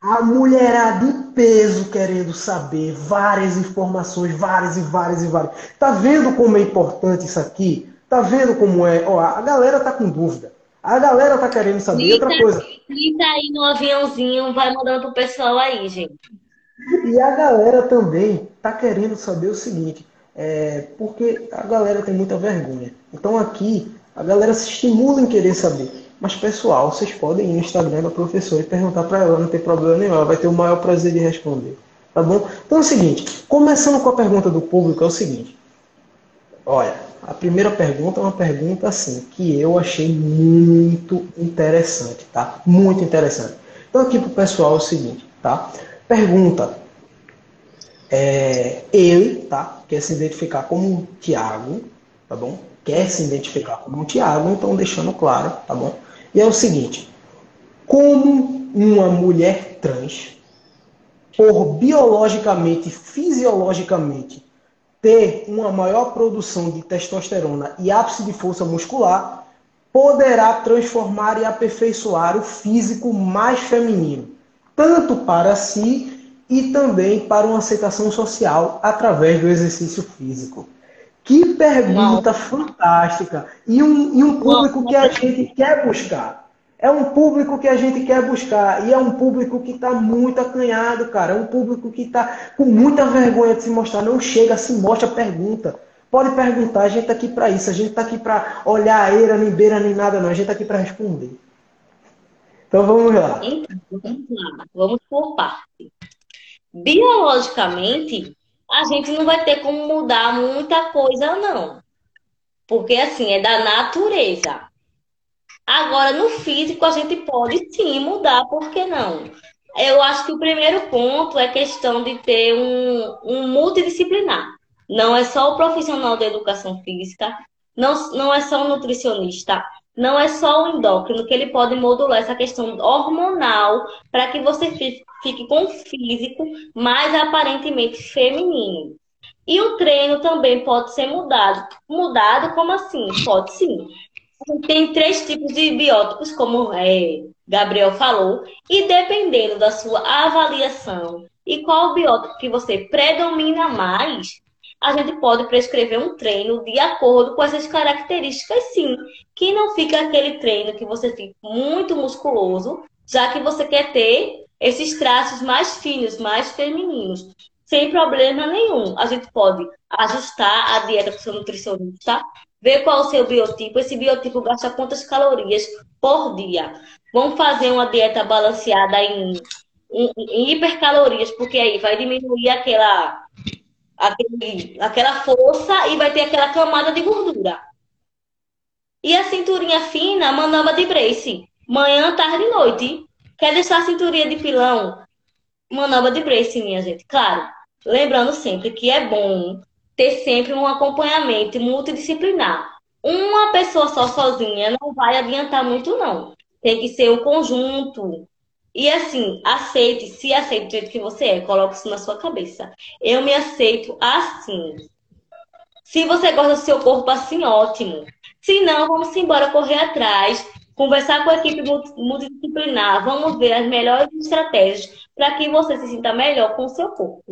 A mulherada de peso querendo saber várias informações, várias e várias e várias. Tá vendo como é importante isso aqui? Tá vendo como é? Ó, a galera tá com dúvida. A galera tá querendo saber Clica, outra coisa. Clica aí no aviãozinho, vai mandando pro pessoal aí, gente. E a galera também tá querendo saber o seguinte, é, porque a galera tem muita vergonha. Então aqui a galera se estimula em querer saber. Mas pessoal, vocês podem ir no Instagram da professora e perguntar para ela, não tem problema nenhum, ela vai ter o maior prazer de responder. Tá bom? Então é o seguinte, começando com a pergunta do público, é o seguinte. Olha, a primeira pergunta é uma pergunta assim que eu achei muito interessante, tá? Muito interessante. Então aqui para o pessoal é o seguinte, tá? Pergunta. É, ele, tá? Quer se identificar como Tiago, tá bom? Quer se identificar como Tiago, então deixando claro, tá bom? E é o seguinte: como uma mulher trans, por biologicamente, fisiologicamente, ter uma maior produção de testosterona e ápice de força muscular, poderá transformar e aperfeiçoar o físico mais feminino, tanto para si e também para uma aceitação social através do exercício físico. Que pergunta fantástica! E um, e um público que a gente quer buscar. É um público que a gente quer buscar. E é um público que está muito acanhado, cara. É um público que está com muita vergonha de se mostrar. Não chega, se mostra, pergunta. Pode perguntar, a gente está aqui para isso. A gente está aqui para olhar a eira, nem beira, nem nada, não. A gente está aqui para responder. Então vamos lá. Então, vamos lá. Vamos por parte. Biologicamente, a gente não vai ter como mudar muita coisa, não. Porque, assim, é da natureza. Agora, no físico, a gente pode sim mudar, por que não? Eu acho que o primeiro ponto é questão de ter um, um multidisciplinar. Não é só o profissional da educação física, não, não é só o nutricionista, não é só o endócrino, que ele pode modular essa questão hormonal para que você fique, com o físico mais aparentemente feminino. E o treino também pode ser mudado. Mudado como assim? Pode sim. Tem três tipos de biótipos, como é, Gabriel falou, e dependendo da sua avaliação e qual biótipo que você predomina mais, a gente pode prescrever um treino de acordo com essas características, sim. Que não fica aquele treino que você fica muito musculoso, já que você quer ter esses traços mais finos, mais femininos, sem problema nenhum. A gente pode ajustar a dieta com o seu nutricionista, ver qual é o seu biotipo. Esse biotipo gasta quantas calorias por dia. Vamos fazer uma dieta balanceada em, em, em hipercalorias, porque aí vai diminuir aquela aquele, aquela força e vai ter aquela camada de gordura. E a cinturinha fina, manamba de brace. Manhã, tarde e noite. Quer deixar a cinturinha de pilão? Manamba de brace, minha gente. Claro, lembrando sempre que é bom ter sempre um acompanhamento multidisciplinar. Uma pessoa só sozinha não vai adiantar muito, não. Tem que ser um conjunto e assim, aceite, se aceite do jeito que você é, coloque isso na sua cabeça. Eu me aceito assim. Se você gosta do seu corpo assim, ótimo. Se não, vamos embora correr atrás, conversar com a equipe multidisciplinar, vamos ver as melhores estratégias para que você se sinta melhor com o seu corpo.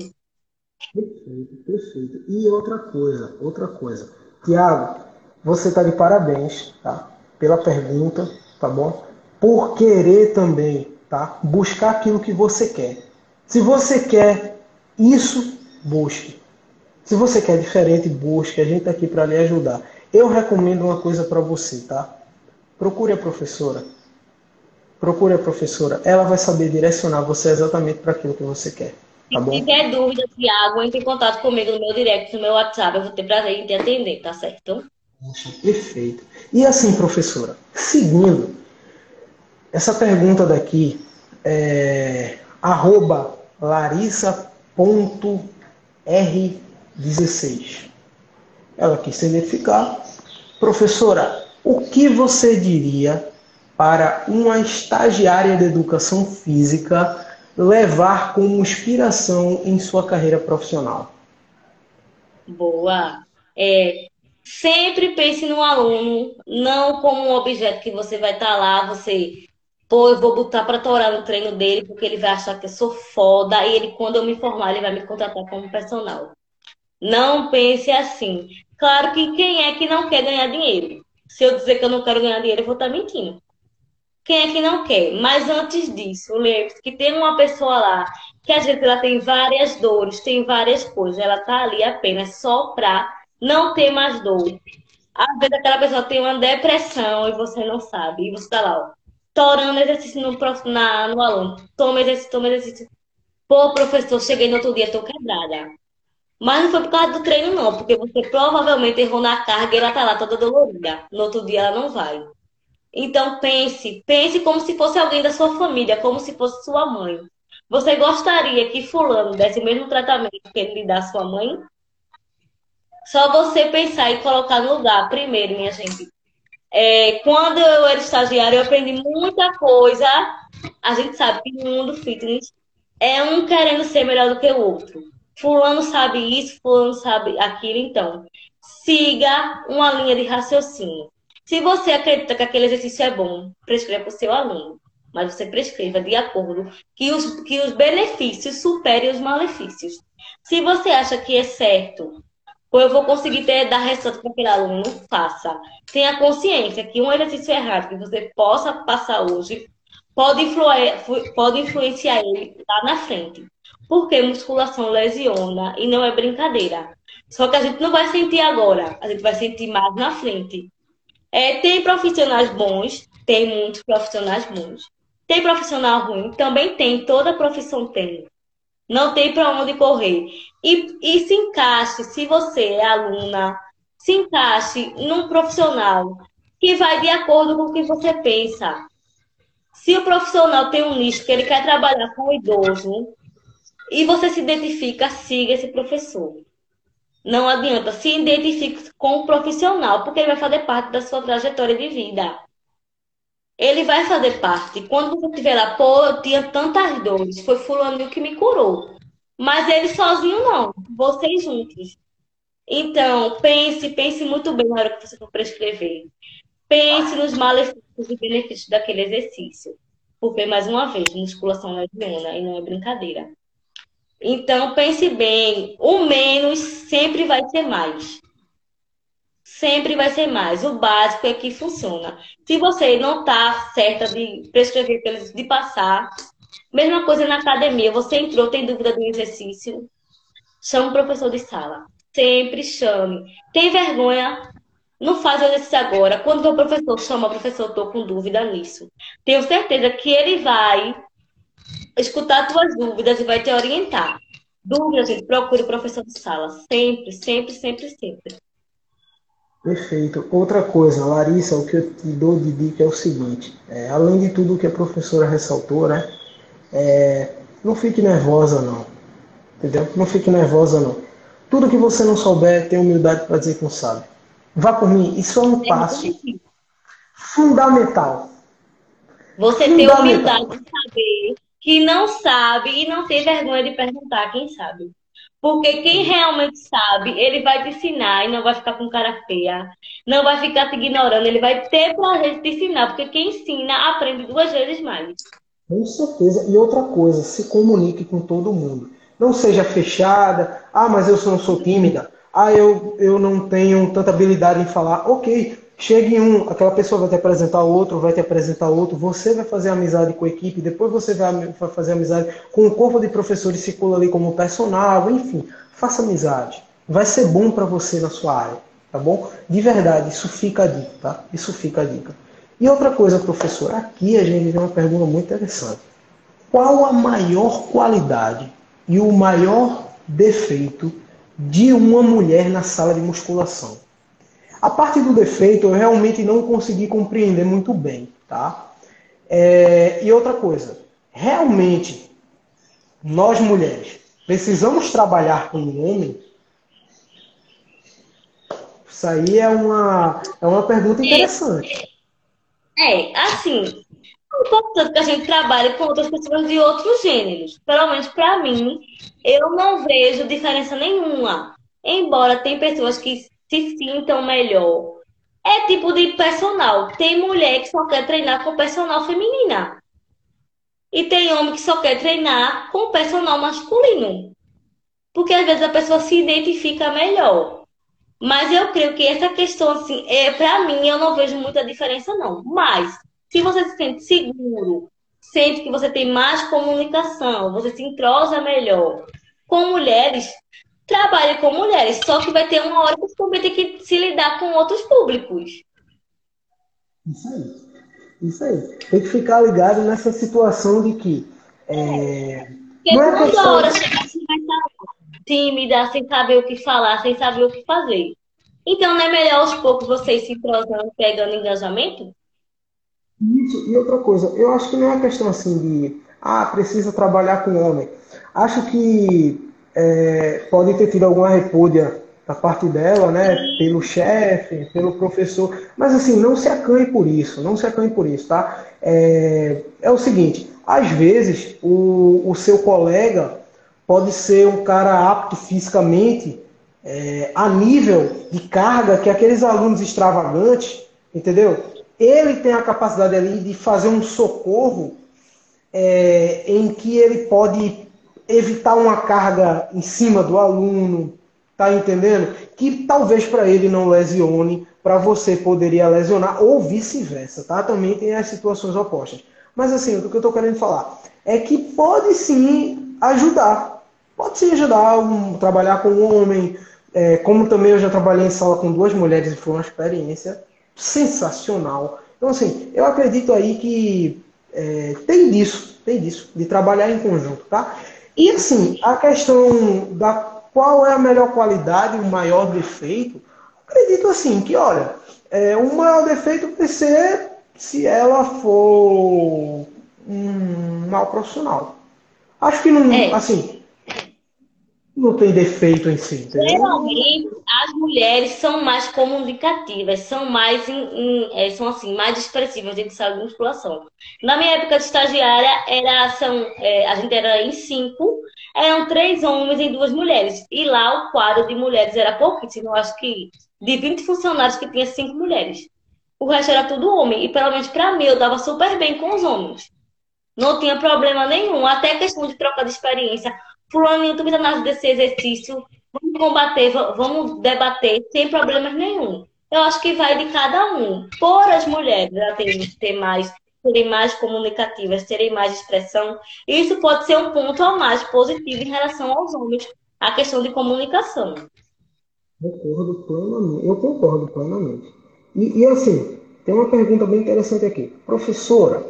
Perfeito, perfeito. E outra coisa, outra coisa. Tiago, você está de parabéns, tá? Pela pergunta, tá bom? Por querer também tá? Buscar aquilo que você quer. Se você quer isso, busque. Se você quer diferente, busque. A gente está aqui para lhe ajudar. Eu recomendo uma coisa para você, tá? Procure a professora. Procure a professora. Ela vai saber direcionar você exatamente para aquilo que você quer. Tá Se tiver dúvida, Tiago, entre em contato comigo no meu direct, no meu WhatsApp. Eu vou ter prazer em te atender, tá certo? Perfeito. E assim, professora, seguindo essa pergunta daqui é arroba larissa.r16. Ela quis se identificar. Professora, o que você diria para uma estagiária de educação física levar como inspiração em sua carreira profissional? Boa. É, sempre pense no aluno, não como um objeto que você vai estar lá, você Pô, eu vou botar para torar no treino dele, porque ele vai achar que eu sou foda. E ele, quando eu me formar, ele vai me contratar como personal. Não pense assim. Claro que quem é que não quer ganhar dinheiro? Se eu dizer que eu não quero ganhar dinheiro, eu vou estar mentindo. Quem é que não quer? Mas antes disso, lembre-se que tem uma pessoa lá que às vezes ela tem várias dores, tem várias coisas. Ela tá ali apenas só para não ter mais dor. Às vezes aquela pessoa tem uma depressão e você não sabe. E você tá lá, ó torando exercício no, na, no aluno. Toma exercício, toma exercício. Pô, professor, cheguei no outro dia, tô quebrada. Mas não foi por causa do treino, não, porque você provavelmente errou na carga e ela tá lá toda dolorida. No outro dia ela não vai. Então pense, pense como se fosse alguém da sua família, como se fosse sua mãe. Você gostaria que fulano desse o mesmo tratamento que ele lhe dá à sua mãe? Só você pensar e colocar no lugar primeiro, minha gente. É, quando eu era estagiária, eu aprendi muita coisa. A gente sabe que no mundo fitness é um querendo ser melhor do que o outro. Fulano sabe isso, fulano sabe aquilo, então. Siga uma linha de raciocínio. Se você acredita que aquele exercício é bom, prescreva para o seu aluno. Mas você prescreva de acordo que os, que os benefícios superem os malefícios. Se você acha que é certo, ou eu vou conseguir ter, dar resposta para aquele aluno, faça. Tenha consciência que um exercício errado que você possa passar hoje pode, influ pode influenciar ele lá na frente. Porque musculação lesiona e não é brincadeira. Só que a gente não vai sentir agora, a gente vai sentir mais na frente. É, tem profissionais bons, tem muitos profissionais bons. Tem profissional ruim, também tem, toda profissão tem. Não tem para onde correr. E, e se encaixe, se você é aluna, se encaixe num profissional que vai de acordo com o que você pensa. Se o profissional tem um nicho que ele quer trabalhar com o idoso, e você se identifica, siga esse professor. Não adianta, se identifique com o profissional, porque ele vai fazer parte da sua trajetória de vida. Ele vai fazer parte. Quando você estiver lá, pô, eu tinha tantas dores, foi fulano que me curou. Mas ele sozinho não, vocês juntos. Então, pense, pense muito bem na hora que você for prescrever. Pense nos malefícios e benefícios daquele exercício. Porque, mais uma vez, musculação é legiona e não é brincadeira. Então, pense bem, o menos sempre vai ser mais. Sempre vai ser mais. O básico é que funciona. Se você não está certa de prescrever, de passar, mesma coisa na academia, você entrou, tem dúvida do exercício, chame o professor de sala. Sempre chame. Tem vergonha? Não faz o exercício agora. Quando o professor chama, o professor, estou com dúvida nisso. Tenho certeza que ele vai escutar tuas dúvidas e vai te orientar. Dúvidas, gente, procure o professor de sala. Sempre, sempre, sempre, sempre. Perfeito. Outra coisa, Larissa, o que eu te dou de dica é o seguinte: é, além de tudo que a professora ressaltou, né? É, não fique nervosa, não. Entendeu? Não fique nervosa, não. Tudo que você não souber, tenha humildade para dizer que não sabe. Vá por mim. Isso é um passo fundamental. Você tem humildade de saber que não sabe e não tem vergonha de perguntar quem sabe. Porque quem realmente sabe, ele vai te ensinar e não vai ficar com cara feia, não vai ficar te ignorando, ele vai ter prazer te ensinar, porque quem ensina aprende duas vezes mais. Com certeza. E outra coisa, se comunique com todo mundo. Não seja fechada, ah, mas eu não sou tímida, ah, eu, eu não tenho tanta habilidade em falar. Ok, Chegue um, aquela pessoa vai te apresentar outro, vai te apresentar outro, você vai fazer amizade com a equipe, depois você vai fazer amizade com o corpo de professores circula ali como personal, enfim, faça amizade. Vai ser bom para você na sua área, tá bom? De verdade, isso fica a dica, tá? Isso fica a dica. E outra coisa, professor, aqui a gente tem uma pergunta muito interessante. Qual a maior qualidade e o maior defeito de uma mulher na sala de musculação? A parte do defeito eu realmente não consegui compreender muito bem, tá? É, e outra coisa, realmente nós mulheres precisamos trabalhar com um homem? Isso aí é uma, é uma pergunta interessante. É, assim, é importante que a gente trabalhe com outras pessoas de outros gêneros. Pelo menos para mim, eu não vejo diferença nenhuma. Embora tem pessoas que se sintam melhor. É tipo de personal. Tem mulher que só quer treinar com personal feminina. E tem homem que só quer treinar com personal masculino. Porque às vezes a pessoa se identifica melhor. Mas eu creio que essa questão, assim, é, para mim, eu não vejo muita diferença, não. Mas, se você se sente seguro, sente que você tem mais comunicação, você se entrosa melhor com mulheres, trabalhe com mulheres, só que vai ter uma hora que você também tem que se lidar com outros públicos. Isso aí. Isso aí. Tem que ficar ligado nessa situação de que. É... Porque não é questão... hora você vai estar tímida, sem saber o que falar, sem saber o que fazer. Então, não é melhor aos poucos vocês se entrosando, pegando engajamento? Isso, e outra coisa, eu acho que não é questão assim de, ah, precisa trabalhar com homem. Acho que é, pode ter tido alguma repúdia da parte dela, né, pelo chefe, pelo professor, mas assim, não se acanhe por isso, não se acanhe por isso, tá? É, é o seguinte, às vezes o, o seu colega pode ser um cara apto fisicamente é, a nível de carga que aqueles alunos extravagantes, entendeu? Ele tem a capacidade ali de fazer um socorro é, em que ele pode evitar uma carga em cima do aluno, tá entendendo? Que talvez para ele não lesione, para você poderia lesionar, ou vice-versa, tá? Também tem as situações opostas. Mas assim, o que eu estou querendo falar é que pode sim ajudar. Pode sim ajudar um, trabalhar com um homem. É, como também eu já trabalhei em sala com duas mulheres e foi uma experiência sensacional. Então, assim, eu acredito aí que é, tem disso, tem disso, de trabalhar em conjunto, tá? E assim, a questão da qual é a melhor qualidade, o maior defeito, acredito assim, que olha, é, o maior defeito vai ser se ela for um mau profissional. Acho que não, é. assim, não tem defeito em si. Geralmente as mulheres são mais comunicativas, são mais é, são assim mais expressivas dentro de sala de musculação. Na minha época de estagiária era são é, a gente era em cinco, eram três homens e duas mulheres e lá o quadro de mulheres era pouquíssimo, acho que de 20 funcionários que tinha cinco mulheres. O resto era tudo homem. E pelo menos para mim, eu dava super bem com os homens. Não tinha problema nenhum. Até questão de troca de experiência. Fulano, tu me dá desse exercício. Vamos combater, vamos debater sem problemas nenhum. Eu acho que vai de cada um. Por as mulheres a terem, ter mais, serem mais comunicativas, terem mais expressão, isso pode ser um ponto a mais positivo em relação aos homens, a questão de comunicação. Concordo plenamente. Eu concordo plenamente. E, e assim, tem uma pergunta bem interessante aqui. Professora,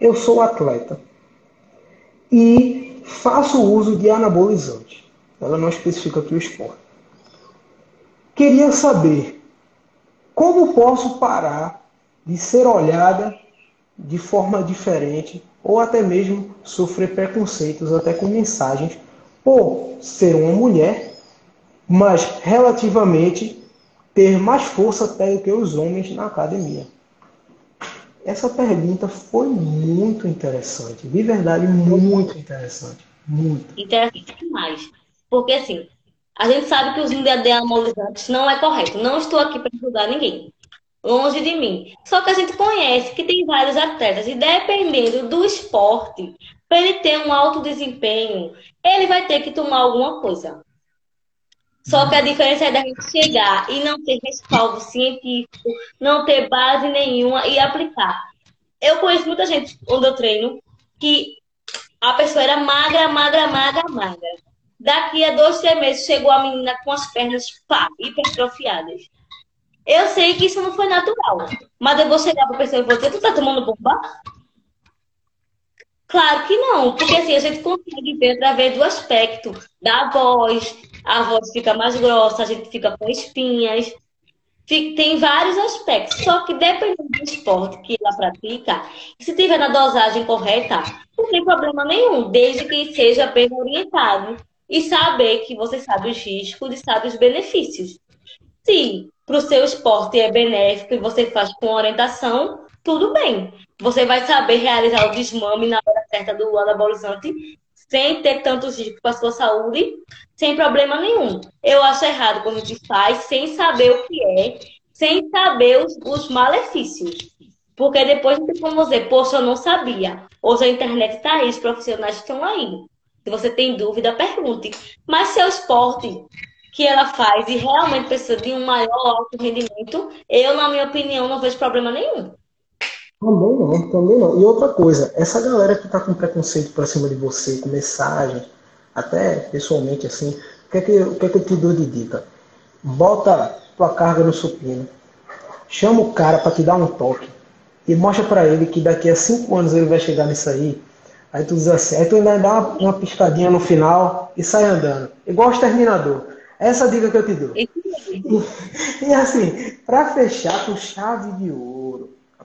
eu sou atleta e faço uso de anabolizante. Ela não especifica aqui o esporte. Queria saber como posso parar de ser olhada de forma diferente ou até mesmo sofrer preconceitos até com mensagens por ser uma mulher, mas relativamente ter mais força até do que os homens na academia? Essa pergunta foi muito interessante, de verdade, muito interessante. Muito. Interessante demais. Porque assim, a gente sabe que os anabolizantes não é correto. Não estou aqui para julgar ninguém. Longe de mim. Só que a gente conhece que tem vários atletas e dependendo do esporte, para ele ter um alto desempenho, ele vai ter que tomar alguma coisa. Só que a diferença é da gente chegar e não ter respaldo científico, não ter base nenhuma e aplicar. Eu conheço muita gente onde eu treino que a pessoa era magra, magra, magra, magra. Daqui a dois, três meses chegou a menina com as pernas pá, hipertrofiadas. Eu sei que isso não foi natural. Mas eu vou chegar para a pessoa e vou dizer, tu tá tomando bomba? Claro que não, porque assim a gente consegue ver através do aspecto da voz, a voz fica mais grossa, a gente fica com espinhas. Tem vários aspectos. Só que dependendo do esporte que ela pratica, se tiver na dosagem correta, não tem problema nenhum, desde que seja bem orientado e saber que você sabe os riscos e sabe os benefícios. Se para o seu esporte é benéfico e você faz com orientação, tudo bem. Você vai saber realizar o desmame na hora certa do anabolizante sem ter tantos riscos para a sua saúde, sem problema nenhum. Eu acho errado quando a gente faz sem saber o que é, sem saber os, os malefícios. Porque depois não tem como dizer, poxa, eu não sabia. Hoje a internet está aí, os profissionais estão aí. Se você tem dúvida, pergunte. Mas se é o esporte que ela faz e realmente precisa de um maior alto rendimento, eu, na minha opinião, não vejo problema nenhum. Também não, também não. E outra coisa, essa galera que tá com preconceito pra cima de você, com mensagem, até pessoalmente assim, o que é que, o que, é que eu te dou de dica? Bota tua carga no supino, chama o cara para te dar um toque e mostra para ele que daqui a cinco anos ele vai chegar nisso aí. Aí tu diz assim, aí tu ainda dá uma, uma piscadinha no final e sai andando. Igual o exterminador. Essa é a dica que eu te dou. E, [laughs] e assim, para fechar com chave de ouro,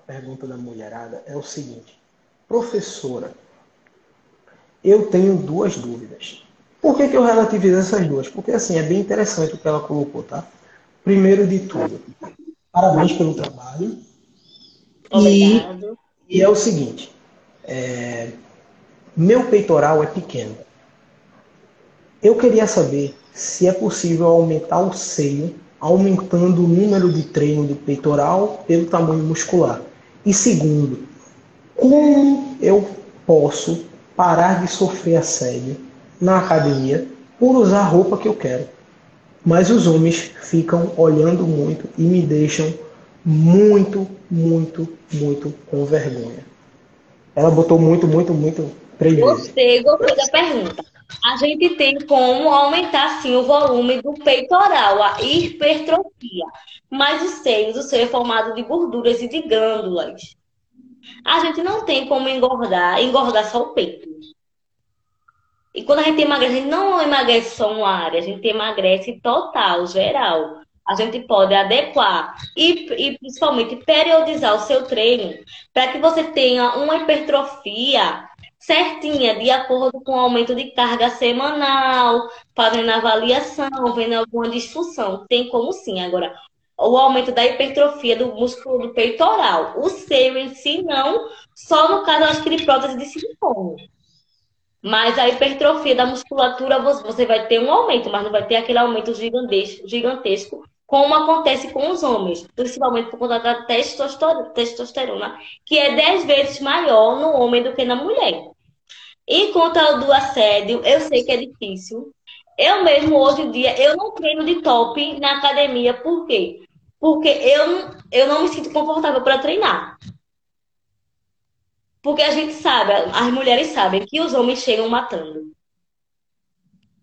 pergunta da mulherada é o seguinte: professora, eu tenho duas dúvidas. Por que, que eu relativizo essas duas? Porque assim, é bem interessante o que ela colocou, tá? Primeiro de tudo, parabéns pelo trabalho. Obrigado. E, e é o seguinte: é, meu peitoral é pequeno. Eu queria saber se é possível aumentar o seio aumentando o número de treino de peitoral pelo tamanho muscular. E segundo, como eu posso parar de sofrer assédio na academia por usar a roupa que eu quero? Mas os homens ficam olhando muito e me deixam muito, muito, muito com vergonha. Ela botou muito, muito, muito Gostei, gostei da pergunta. A gente tem como aumentar sim o volume do peitoral, a hipertrofia. Mas os seios, o seio é formado de gorduras e de glândulas. A gente não tem como engordar, engordar só o peito. E quando a gente emagrece, a gente não emagrece só uma área, a gente emagrece total, geral. A gente pode adequar e, e principalmente periodizar o seu treino para que você tenha uma hipertrofia certinha, de acordo com o aumento de carga semanal, fazendo avaliação, vendo alguma disfunção. Tem como sim. Agora, o aumento da hipertrofia do músculo do peitoral. O seio em si, não, só no caso, acho que de prótese de silicone. Mas a hipertrofia da musculatura, você vai ter um aumento, mas não vai ter aquele aumento gigantesco, gigantesco como acontece com os homens, principalmente por conta da testosterona, que é 10 vezes maior no homem do que na mulher. E quanto ao do assédio, eu sei que é difícil. Eu mesmo, hoje em dia, eu não treino de top na academia. Por quê? Porque eu, eu não me sinto confortável para treinar. Porque a gente sabe, as mulheres sabem que os homens chegam matando.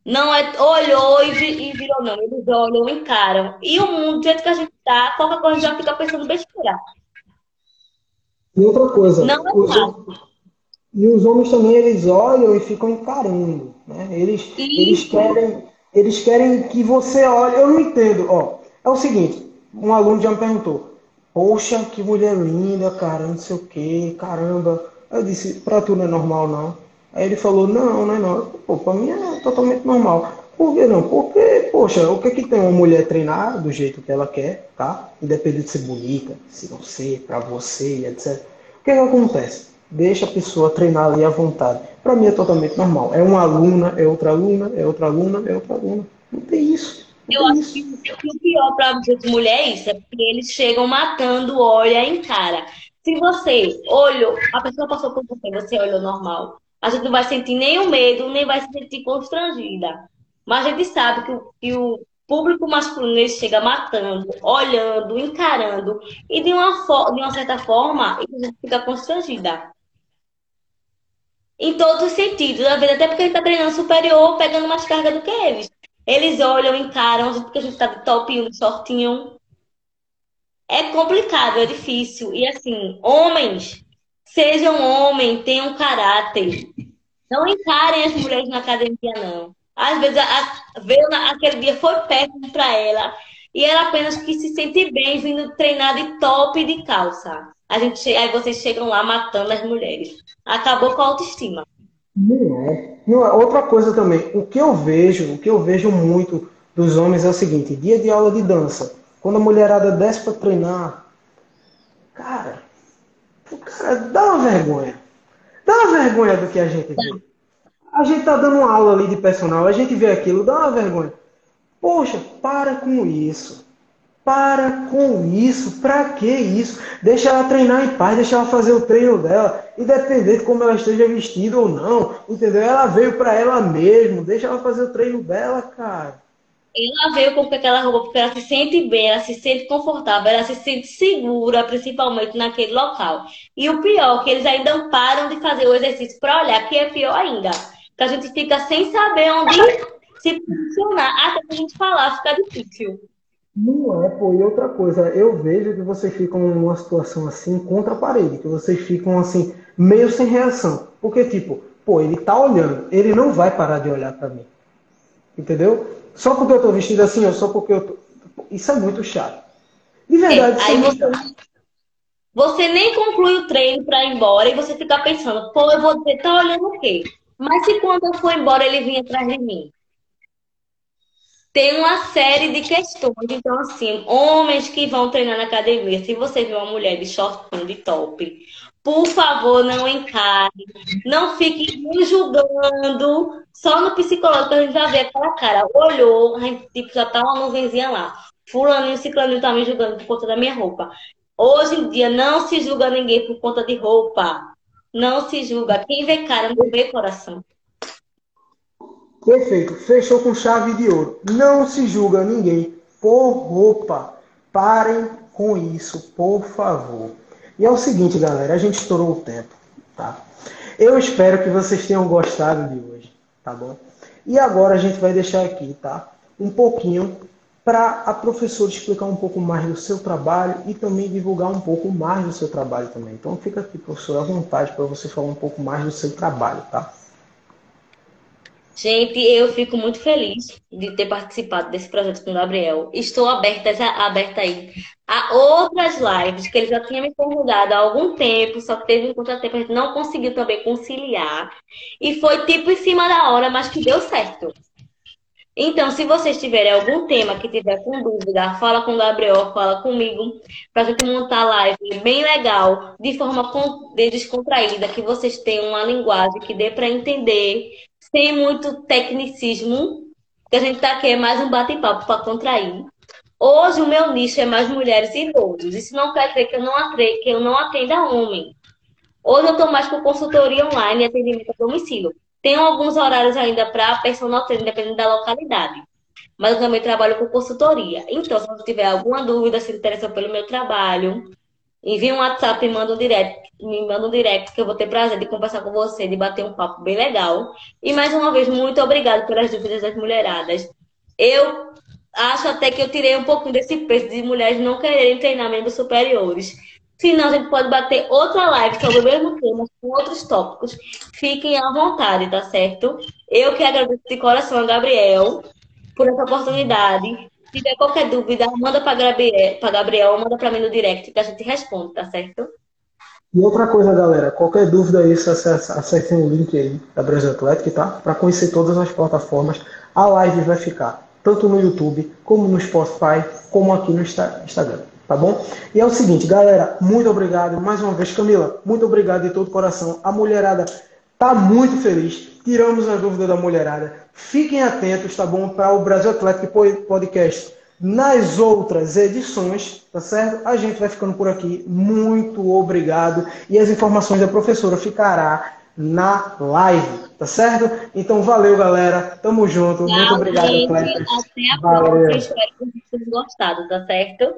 Não é olhou e, e virou, não. Eles olham, encaram. E o mundo, do jeito que a gente tá, qualquer coisa já fica pensando besteira. E outra coisa. Não é fácil. E os homens também, eles olham e ficam encarando. Né? Eles, eles, querem, eles querem que você olhe. Eu não entendo. Ó, é o seguinte: um aluno já me perguntou. Poxa, que mulher linda, cara, não sei o que, caramba. Eu disse, pra tu não é normal, não. Aí ele falou, não, não é não. Pô, pra mim é totalmente normal. Por que não? Porque, poxa, o que é que tem uma mulher treinar do jeito que ela quer, tá? Independente de ser bonita, se não ser, pra você, etc. O que, é que acontece? Deixa a pessoa treinar ali à vontade. Para mim é totalmente normal. É uma aluna, é outra aluna, é outra aluna, é outra aluna. Não tem isso. Eu acho que o pior para as mulheres é é porque eles chegam matando, olha em cara. Se você olhou, a pessoa passou por você, você olhou normal a gente não vai sentir nenhum medo, nem vai se sentir constrangida. Mas a gente sabe que o, que o público masculino chega matando, olhando, encarando, e de uma, de uma certa forma, a gente fica constrangida. Em todos os sentidos, às vezes até porque a gente está treinando superior, pegando mais carga do que eles. Eles olham, encaram, porque a gente está de top 1, de shortinho. É complicado, é difícil. E assim, homens, Sejam homem, tenham caráter. Não encarem as mulheres na academia, não. Às vezes, a, veio na, aquele dia foi péssimo para ela e ela apenas que se sente bem vindo treinar de top e de calça. A gente, aí vocês chegam lá matando as mulheres. Acabou com a autoestima. Não é. Não é. Outra coisa também, o que eu vejo, o que eu vejo muito dos homens é o seguinte: dia de aula de dança, quando a mulherada desce para treinar, cara, Cara, dá uma vergonha. Dá uma vergonha do que a gente vê. A gente tá dando uma aula ali de personal, a gente vê aquilo, dá uma vergonha. Poxa, para com isso. Para com isso. Pra que isso? Deixa ela treinar em paz, deixa ela fazer o treino dela, independente de como ela esteja vestida ou não. Entendeu? Ela veio para ela mesmo, deixa ela fazer o treino dela, cara. Ela veio com aquela roupa porque ela se sente bem, ela se sente confortável, ela se sente segura, principalmente naquele local. E o pior, que eles ainda param de fazer o exercício para olhar, que é pior ainda. Que a gente fica sem saber onde se posicionar. Até a gente falar, fica difícil. Não é, pô. E outra coisa, eu vejo que vocês ficam numa situação assim, contra a parede, que vocês ficam assim, meio sem reação. Porque, tipo, pô, ele tá olhando, ele não vai parar de olhar para mim. Entendeu? Só porque eu tô vestido assim, ou só porque eu tô. Isso é muito chato. De verdade, isso é você. Você nem conclui o treino para ir embora e você fica pensando, pô, eu vou ter, tá olhando o quê? Mas se quando eu for embora ele vir atrás de mim? Tem uma série de questões. Então, assim, homens que vão treinar na academia, se você vê uma mulher de shortinho, de top, por favor, não encare. Não fique julgando. Só no psicológico a gente já vê aquela cara. Olhou, a gente tipo, já tá uma nuvenzinha lá. Fulaninho, ciclaninho tá me julgando por conta da minha roupa. Hoje em dia não se julga ninguém por conta de roupa. Não se julga. Quem vê cara não vê coração. Perfeito. Fechou com chave de ouro. Não se julga ninguém por roupa. Parem com isso, por favor. E é o seguinte, galera, a gente estourou o tempo, tá? Eu espero que vocês tenham gostado de hoje, tá bom? E agora a gente vai deixar aqui, tá? Um pouquinho para a professora explicar um pouco mais do seu trabalho e também divulgar um pouco mais do seu trabalho também. Então fica aqui, professor, à vontade para você falar um pouco mais do seu trabalho, tá? Gente, eu fico muito feliz de ter participado desse projeto com o Gabriel. Estou aberta, aberta aí a outras lives que ele já tinha me convidado há algum tempo, só que teve um contratempo, a gente não conseguiu também conciliar. E foi tipo em cima da hora, mas que deu certo. Então, se vocês tiverem algum tema que tiver com dúvida, fala com o Gabriel, fala comigo, para a gente montar live bem legal, de forma descontraída, que vocês tenham uma linguagem que dê para entender sem muito tecnicismo, que a gente tá aqui é mais um bate-papo para contrair. Hoje o meu nicho é mais mulheres e idosos. Isso não quer dizer que eu não atenda, que eu não atenda homem. Hoje eu estou mais com consultoria online e atendimento a domicílio. Tenho alguns horários ainda para personal trainer, dependendo da localidade. Mas eu também trabalho com consultoria. Então, se você tiver alguma dúvida, se interessa pelo meu trabalho, envie um WhatsApp e manda um direct me manda um direct que eu vou ter prazer de conversar com você, de bater um papo bem legal. E mais uma vez, muito obrigado pelas dúvidas das mulheradas. Eu acho até que eu tirei um pouquinho desse peso de mulheres não quererem treinar membros superiores. Senão, a gente pode bater outra live sobre o mesmo tema, com outros tópicos. Fiquem à vontade, tá certo? Eu que agradeço de coração a Gabriel por essa oportunidade. Se tiver qualquer dúvida, manda para Gabriel, Gabriel, manda para mim no direct que a gente responde, tá certo? E outra coisa, galera, qualquer dúvida aí, acessem o link aí da Brasil Atlético, tá? Para conhecer todas as plataformas. A live vai ficar tanto no YouTube, como no Spotify, como aqui no Instagram, tá bom? E é o seguinte, galera, muito obrigado mais uma vez, Camila, muito obrigado de todo coração. A mulherada tá muito feliz. Tiramos a dúvida da mulherada. Fiquem atentos, tá bom? Para o Brasil Atlético Podcast nas outras edições, tá certo? A gente vai ficando por aqui. Muito obrigado. E as informações da professora ficará na live, tá certo? Então valeu, galera. Tamo junto. Muito obrigado, Cléber. Até a valeu. próxima. Espero que vocês tenham gostado, tá certo?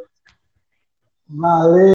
Valeu.